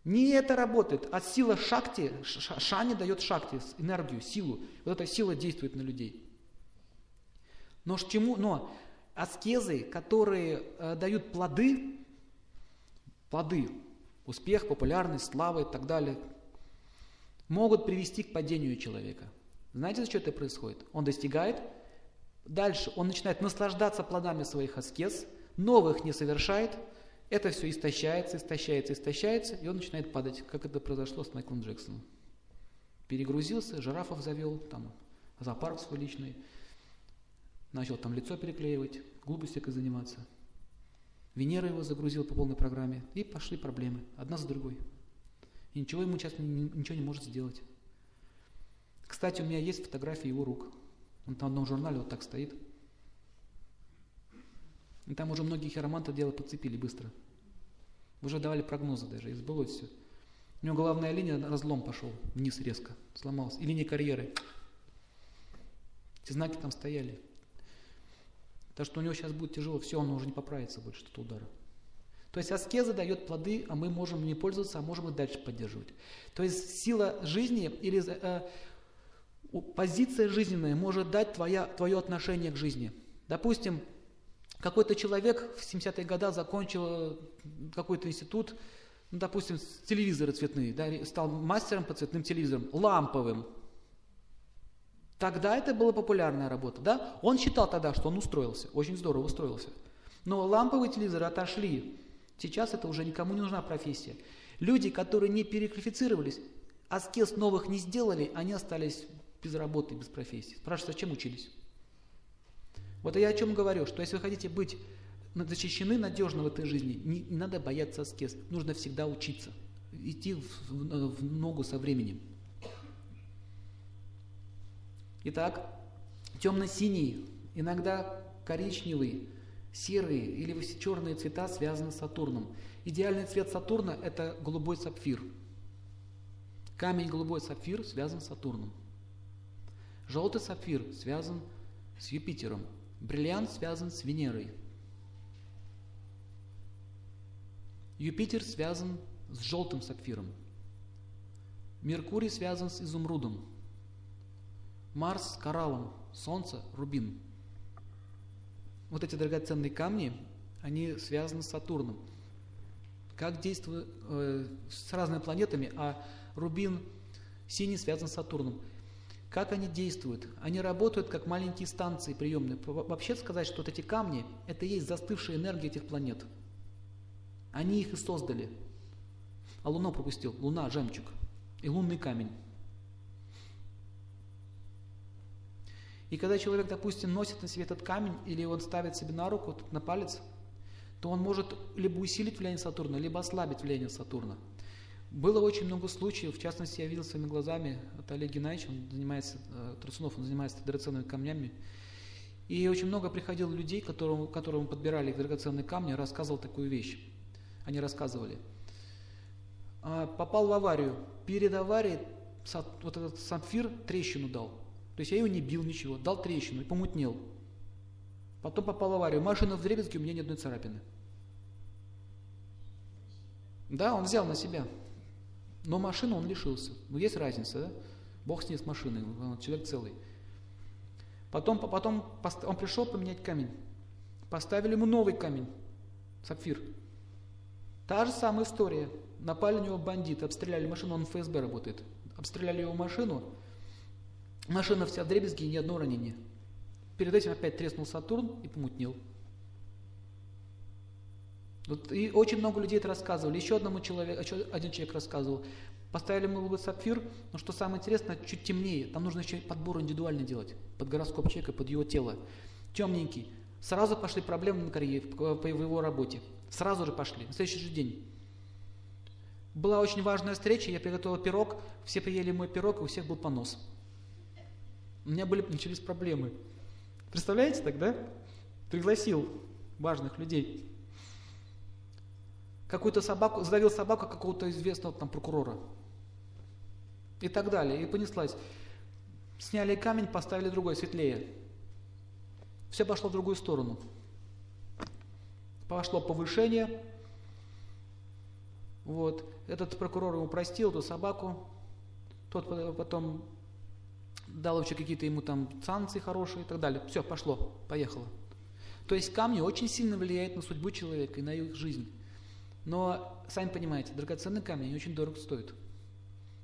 Не это работает, а сила шакти, шани дает шакти, энергию, силу. Вот эта сила действует на людей. Но, чему, но аскезы, которые э, дают плоды, плоды, успех, популярность, слава и так далее, могут привести к падению человека. Знаете, за что это происходит? Он достигает, дальше он начинает наслаждаться плодами своих аскез, новых не совершает – это все истощается, истощается, истощается, и он начинает падать, как это произошло с Майклом Джексоном. Перегрузился, жирафов завел, там, зоопарк свой личный, начал там лицо переклеивать, глупостью заниматься. Венера его загрузил по полной программе, и пошли проблемы, одна за другой. И ничего ему сейчас ничего не может сделать. Кстати, у меня есть фотографии его рук. Он там в одном журнале вот так стоит – и там уже многие хироманты дело подцепили быстро. Уже давали прогнозы даже, и сбылось все. У него главная линия, разлом пошел вниз резко, сломался. И линия карьеры. Эти знаки там стояли. Так что у него сейчас будет тяжело, все, он уже не поправится больше, что удара. То есть аскеза дает плоды, а мы можем не пользоваться, а можем их дальше поддерживать. То есть сила жизни или э, позиция жизненная может дать твоя, твое отношение к жизни. Допустим, какой-то человек в 70-е годы закончил э, какой-то институт, ну, допустим, телевизоры цветные, да, стал мастером по цветным телевизорам, ламповым. Тогда это была популярная работа, да? Он считал тогда, что он устроился, очень здорово устроился. Но ламповые телевизоры отошли. Сейчас это уже никому не нужна профессия. Люди, которые не переквалифицировались, аскез новых не сделали, они остались без работы, без профессии. Спрашивают, зачем учились? Вот я о чем говорю, что если вы хотите быть защищены надежно в этой жизни, не, не надо бояться аскез, нужно всегда учиться, идти в, в, в ногу со временем. Итак, темно-синий, иногда коричневый, серые или черные цвета связаны с Сатурном. Идеальный цвет Сатурна – это голубой сапфир. Камень голубой сапфир связан с Сатурном. Желтый сапфир связан с Юпитером. Бриллиант связан с Венерой. Юпитер связан с желтым сапфиром. Меркурий связан с изумрудом. Марс кораллом. Солнце – рубин. Вот эти драгоценные камни, они связаны с Сатурном. Как действует э, с разными планетами, а рубин синий связан с Сатурном. Как они действуют? Они работают как маленькие станции приемные. Вообще сказать, что вот эти камни – это и есть застывшая энергия этих планет. Они их и создали. А Луна пропустил. Луна – жемчуг. И лунный камень. И когда человек, допустим, носит на себе этот камень, или он ставит себе на руку, на палец, то он может либо усилить влияние Сатурна, либо ослабить влияние Сатурна. Было очень много случаев, в частности, я видел своими глазами, это Олег Геннадьевич, он занимается, э, Трусунов, он занимается драгоценными камнями. И очень много приходило людей, которым, которым подбирали драгоценные камни, рассказывал такую вещь. Они рассказывали. А, попал в аварию. Перед аварией вот этот сапфир трещину дал. То есть я его не бил, ничего, дал трещину и помутнел. Потом попал в аварию. Машина в дребезге, у меня ни одной царапины. Да, он взял на себя. Но машину он лишился. Ну, есть разница, да? Бог с ней с машиной, он человек целый. Потом, потом он пришел поменять камень. Поставили ему новый камень, сапфир. Та же самая история. Напали на него бандиты, обстреляли машину, он в ФСБ работает. Обстреляли его машину, машина вся в дребезги и ни одного ранения. Перед этим опять треснул Сатурн и помутнел. И очень много людей это рассказывали. Еще одному человеку, еще один человек рассказывал. Поставили мы голубой сапфир, но что самое интересное, чуть темнее. Там нужно еще подбор индивидуальный делать, под гороскоп человека, под его тело. Темненький. Сразу пошли проблемы на карьере, по его работе. Сразу же пошли, на следующий же день. Была очень важная встреча, я приготовил пирог, все поели мой пирог, и у всех был понос. У меня были, начались проблемы. Представляете тогда? Пригласил важных людей какую-то собаку, задавил собаку какого-то известного там прокурора. И так далее. И понеслась. Сняли камень, поставили другой, светлее. Все пошло в другую сторону. Пошло повышение. Вот. Этот прокурор ему простил эту собаку. Тот потом дал вообще какие-то ему там санкции хорошие и так далее. Все, пошло, поехало. То есть камни очень сильно влияют на судьбу человека и на их жизнь. Но, сами понимаете, драгоценные камни они очень дорого стоят.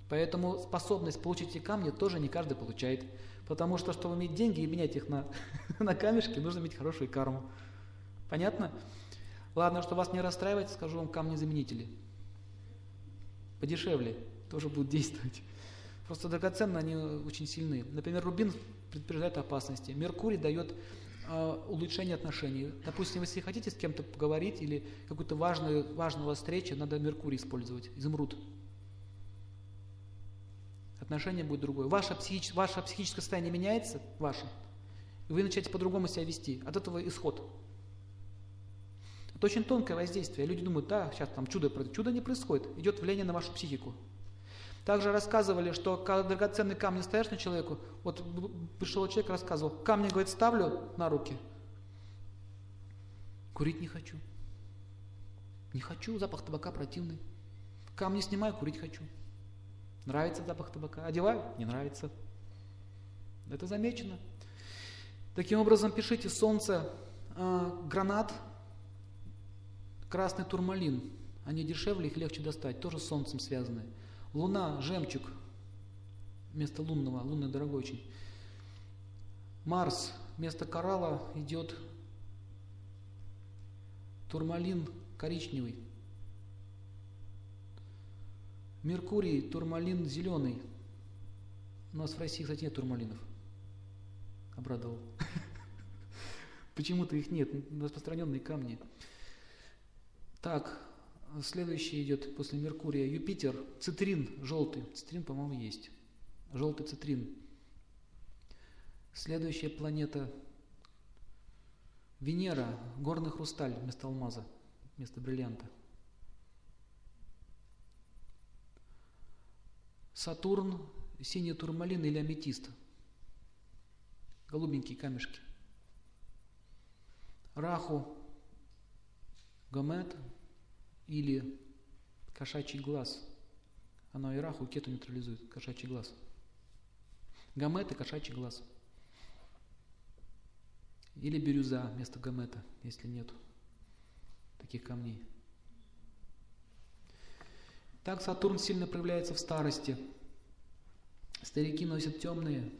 Поэтому способность получить эти камни тоже не каждый получает. Потому что, чтобы иметь деньги и менять их на, на камешки, нужно иметь хорошую карму. Понятно? Ладно, что вас не расстраивать, скажу вам камни-заменители. Подешевле, тоже будут действовать. Просто драгоценные они очень сильны. Например, рубин предупреждает опасности. Меркурий дает э, улучшение отношений. Допустим, если хотите с кем-то поговорить или какую-то важную, важную встречу, надо Меркурий использовать, изумруд. Отношение будет другое. Ваше, психич, ваше психическое состояние меняется, ваше, и вы начинаете по-другому себя вести. От этого исход. Это очень тонкое воздействие. Люди думают, да, сейчас там чудо. Чудо не происходит. Идет влияние на вашу психику. Также рассказывали, что когда драгоценный камни ставишь на человеку, вот пришел человек, рассказывал, камни, говорит, ставлю на руки, курить не хочу. Не хочу, запах табака противный. Камни снимаю, курить хочу. Нравится запах табака. Одеваю, не нравится. Это замечено. Таким образом, пишите солнце, э, гранат, красный турмалин. Они дешевле, их легче достать, тоже с солнцем связаны. Луна, жемчуг, вместо лунного, лунный дорогой очень. Марс, вместо коралла идет турмалин коричневый. Меркурий, турмалин зеленый. У нас в России, кстати, нет турмалинов. Обрадовал. Почему-то их нет, распространенные камни. Так, следующий идет после Меркурия Юпитер, цитрин желтый. Цитрин, по-моему, есть. Желтый цитрин. Следующая планета Венера, горный хрусталь вместо алмаза, вместо бриллианта. Сатурн, синий турмалин или аметист. Голубенькие камешки. Раху, гамет или кошачий глаз. Оно и раху, и кету нейтрализует, кошачий глаз. Гамет и кошачий глаз. Или бирюза вместо гамета, если нет таких камней. Так Сатурн сильно проявляется в старости. Старики носят темные,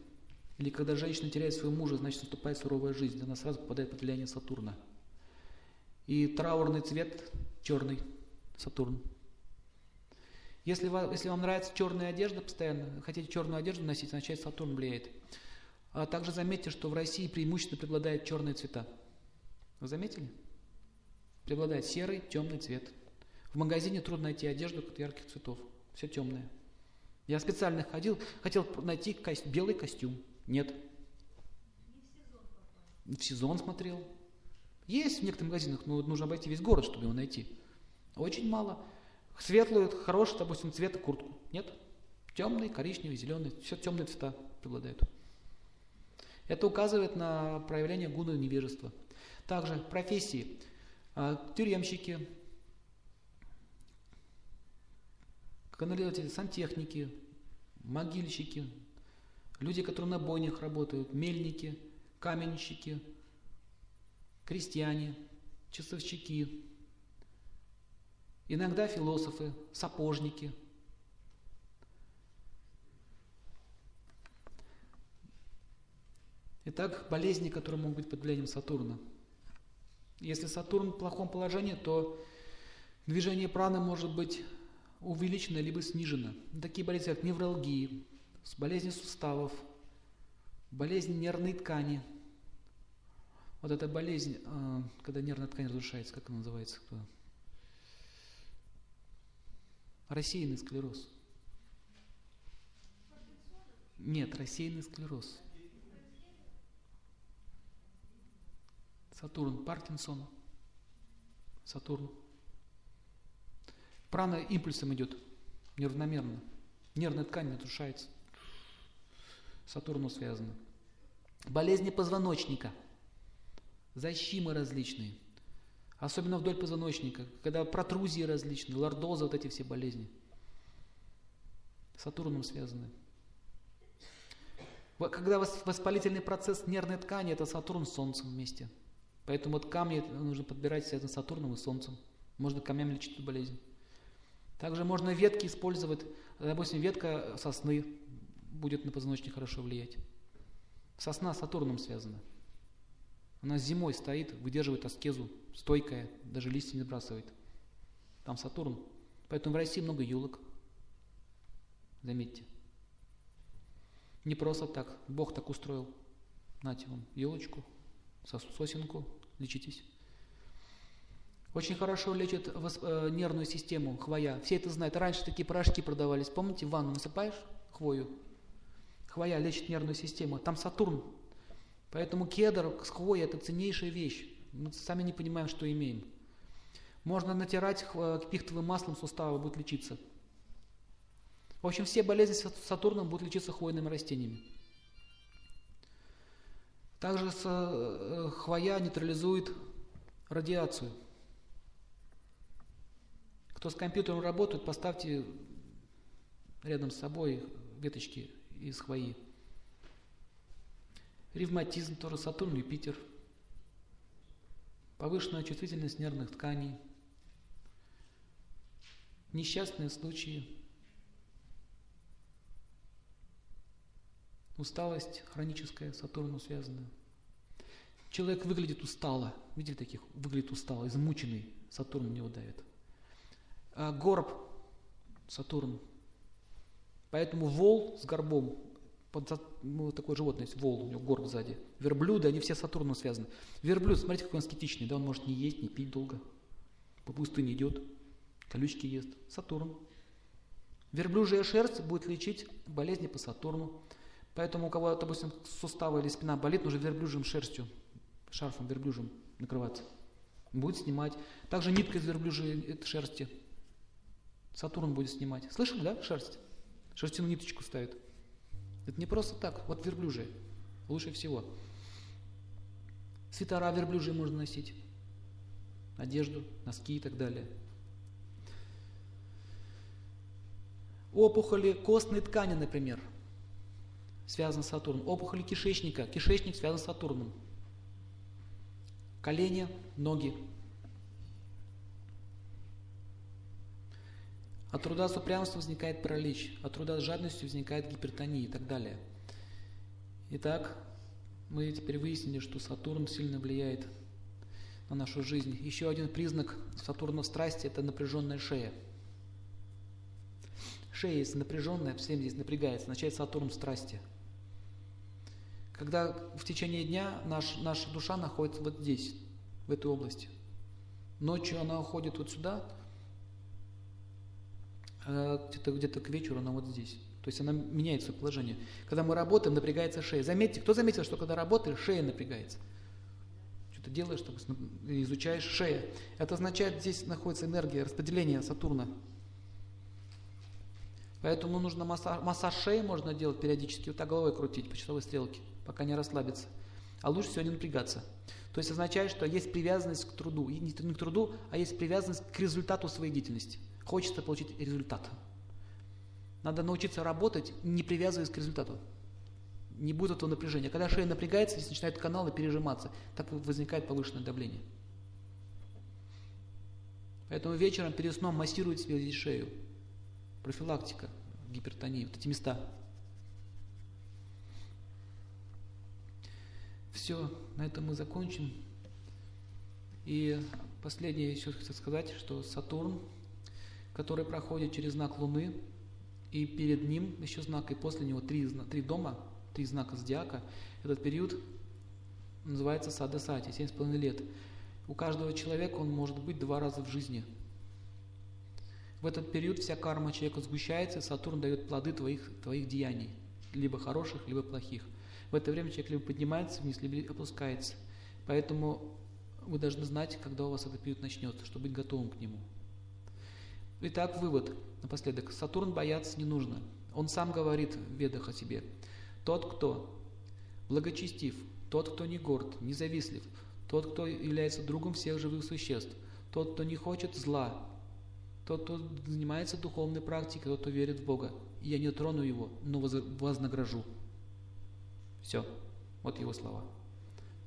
или когда женщина теряет своего мужа, значит наступает суровая жизнь. Она сразу попадает под влияние Сатурна. И траурный цвет черный, Сатурн. Если, вам, если вам нравится черная одежда постоянно, хотите черную одежду носить, значит Сатурн влияет. А также заметьте, что в России преимущественно преобладают черные цвета. Вы заметили? Преобладает серый, темный цвет. В магазине трудно найти одежду ярких цветов. Все темное. Я специально ходил, хотел найти ко белый костюм. Нет. В сезон смотрел. Есть в некоторых магазинах, но нужно обойти весь город, чтобы его найти. Очень мало. Светлую, хороший, допустим, цвета куртку. Нет. Темный, коричневый, зеленый. Все темные цвета преобладают. Это указывает на проявление гуна невежества. Также профессии. А, тюремщики, канализатели, сантехники, могильщики, люди, которые на бойнях работают, мельники, каменщики, крестьяне, часовщики, иногда философы, сапожники. Итак, болезни, которые могут быть под влиянием Сатурна. Если Сатурн в плохом положении, то движение праны может быть увеличено либо снижено. Такие болезни, как невралгии, болезни суставов, болезни нервной ткани. Вот эта болезнь, а, когда нервная ткань разрушается, как она называется? Рассеянный склероз. Нет, рассеянный склероз. Сатурн, Паркинсон, Сатурн. Прана импульсом идет, неравномерно. Нервная ткань разрушается. Сатурну связано. Болезни позвоночника, защимы различные, особенно вдоль позвоночника, когда протрузии различные, лордоза, вот эти все болезни. Сатурном связаны. Когда воспалительный процесс нервной ткани, это Сатурн с Солнцем вместе. Поэтому вот камни нужно подбирать связаны с Сатурном и Солнцем. Можно камнями лечить эту болезнь. Также можно ветки использовать. Допустим, ветка сосны будет на позвоночник хорошо влиять. Сосна с Сатурном связана. Она зимой стоит, выдерживает аскезу, стойкая, даже листья не сбрасывает. Там Сатурн. Поэтому в России много елок. Заметьте. Не просто так. Бог так устроил. Нате вам елочку, сосенку, лечитесь. Очень хорошо лечит э, нервную систему хвоя. Все это знают. Раньше такие порошки продавались. Помните, в ванну насыпаешь хвою? Хвоя лечит нервную систему. Там Сатурн. Поэтому кедр с хвоей – это ценнейшая вещь. Мы сами не понимаем, что имеем. Можно натирать пихтовым маслом суставы, будет лечиться. В общем, все болезни с Сатурном будут лечиться хвойными растениями. Также э, хвоя нейтрализует радиацию – Кто с компьютером работает, поставьте рядом с собой веточки из хвои. Ревматизм тоже, Сатурн, Юпитер. Повышенная чувствительность нервных тканей. Несчастные случаи. Усталость хроническая, Сатурну связанная. Человек выглядит устало. Видели таких? Выглядит устало, измученный. Сатурн него давит. А горб, Сатурн. Поэтому вол с горбом, ну, такое животное есть, вол, у него горб сзади. Верблюды, они все с Сатурном связаны. Верблюд, смотрите, какой он аскетичный, да, он может не есть, не пить долго. По пустыне идет, колючки ест. Сатурн. Верблюжья шерсть будет лечить болезни по Сатурну. Поэтому у кого, допустим, суставы или спина болит, нужно верблюжьим шерстью шарфом верблюжьим накрываться. Будет снимать. Также нитка из верблюжьей шерсти. Сатурн будет снимать. Слышали, да, шерсть? Шерстяную ниточку ставит. Это не просто так. Вот верблюжие. Лучше всего. Свитера верблюжьи можно носить. Одежду, носки и так далее. Опухоли костной ткани, например, связан с Сатурном. Опухоли кишечника. Кишечник связан с Сатурном колени, ноги. От труда с упрямством возникает паралич, от труда с жадностью возникает гипертония и так далее. Итак, мы теперь выяснили, что Сатурн сильно влияет на нашу жизнь. Еще один признак Сатурна в страсти – это напряженная шея. Шея, если напряженная, всем здесь напрягается, означает Сатурн в страсти – когда в течение дня наш, наша душа находится вот здесь, в этой области. Ночью она уходит вот сюда, где-то где к вечеру она вот здесь. То есть она меняет свое положение. Когда мы работаем, напрягается шея. Заметьте, кто заметил, что когда работаешь, шея напрягается? Что-то делаешь, что изучаешь шея. Это означает, здесь находится энергия распределения Сатурна. Поэтому нужно массаж, массаж шеи можно делать периодически, вот так головой крутить по часовой стрелке пока не расслабится. А лучше всего не напрягаться. То есть означает, что есть привязанность к труду. И не к труду, а есть привязанность к результату своей деятельности. Хочется получить результат. Надо научиться работать, не привязываясь к результату. Не будет этого напряжения. Когда шея напрягается, здесь начинают каналы пережиматься. Так возникает повышенное давление. Поэтому вечером перед сном массируйте себе здесь шею. Профилактика гипертонии. Вот эти места. Все, на этом мы закончим. И последнее еще хочу сказать, что Сатурн, который проходит через знак Луны, и перед ним еще знак, и после него три, три дома, три знака зодиака, этот период называется Садасати, 7,5 лет. У каждого человека он может быть два раза в жизни. В этот период вся карма человека сгущается, и Сатурн дает плоды твоих, твоих деяний, либо хороших, либо плохих. В это время человек либо поднимается вниз, либо опускается. Поэтому вы должны знать, когда у вас этот период начнется, чтобы быть готовым к нему. Итак, вывод напоследок. Сатурн бояться не нужно. Он сам говорит в ведах о себе. Тот, кто благочестив, тот, кто не горд, не завистлив, тот, кто является другом всех живых существ, тот, кто не хочет зла, тот, кто занимается духовной практикой, тот, кто верит в Бога. Я не трону его, но вознагражу. Все. Вот его слова.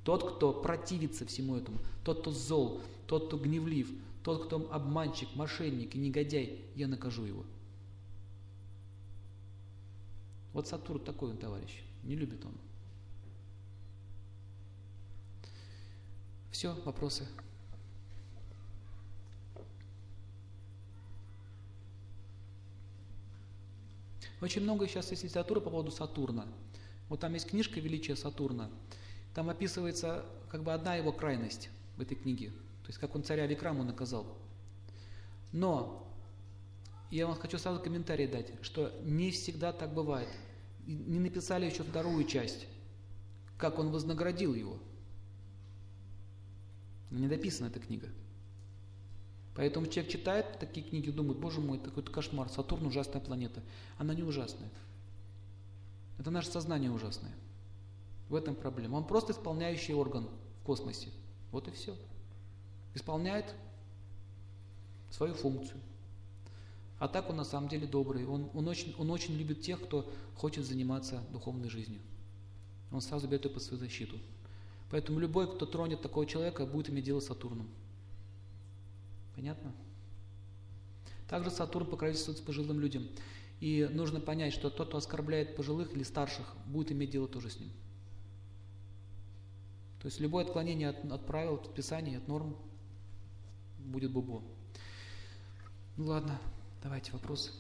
Тот, кто противится всему этому, тот, кто зол, тот, кто гневлив, тот, кто обманщик, мошенник и негодяй, я накажу его. Вот Сатурн такой он, товарищ. Не любит он. Все, вопросы? Очень много сейчас есть литературы по поводу Сатурна. Вот там есть книжка «Величие Сатурна». Там описывается как бы одна его крайность в этой книге. То есть как он царя Викраму наказал. Но я вам хочу сразу комментарий дать, что не всегда так бывает. Не написали еще вторую часть, как он вознаградил его. Не дописана эта книга. Поэтому человек читает такие книги, думает, боже мой, какой-то кошмар, Сатурн ужасная планета. Она не ужасная. Это наше сознание ужасное. В этом проблема. Он просто исполняющий орган в космосе. Вот и все. Исполняет свою функцию. А так он на самом деле добрый. Он, он, очень, он очень любит тех, кто хочет заниматься духовной жизнью. Он сразу берет ее под свою защиту. Поэтому любой, кто тронет такого человека, будет иметь дело с Сатурном. Понятно? Также Сатурн покровительствует пожилым людям. И нужно понять, что тот, кто оскорбляет пожилых или старших, будет иметь дело тоже с ним. То есть любое отклонение от, от правил, от предписаний, от норм будет бубо. Ну ладно, давайте вопросы.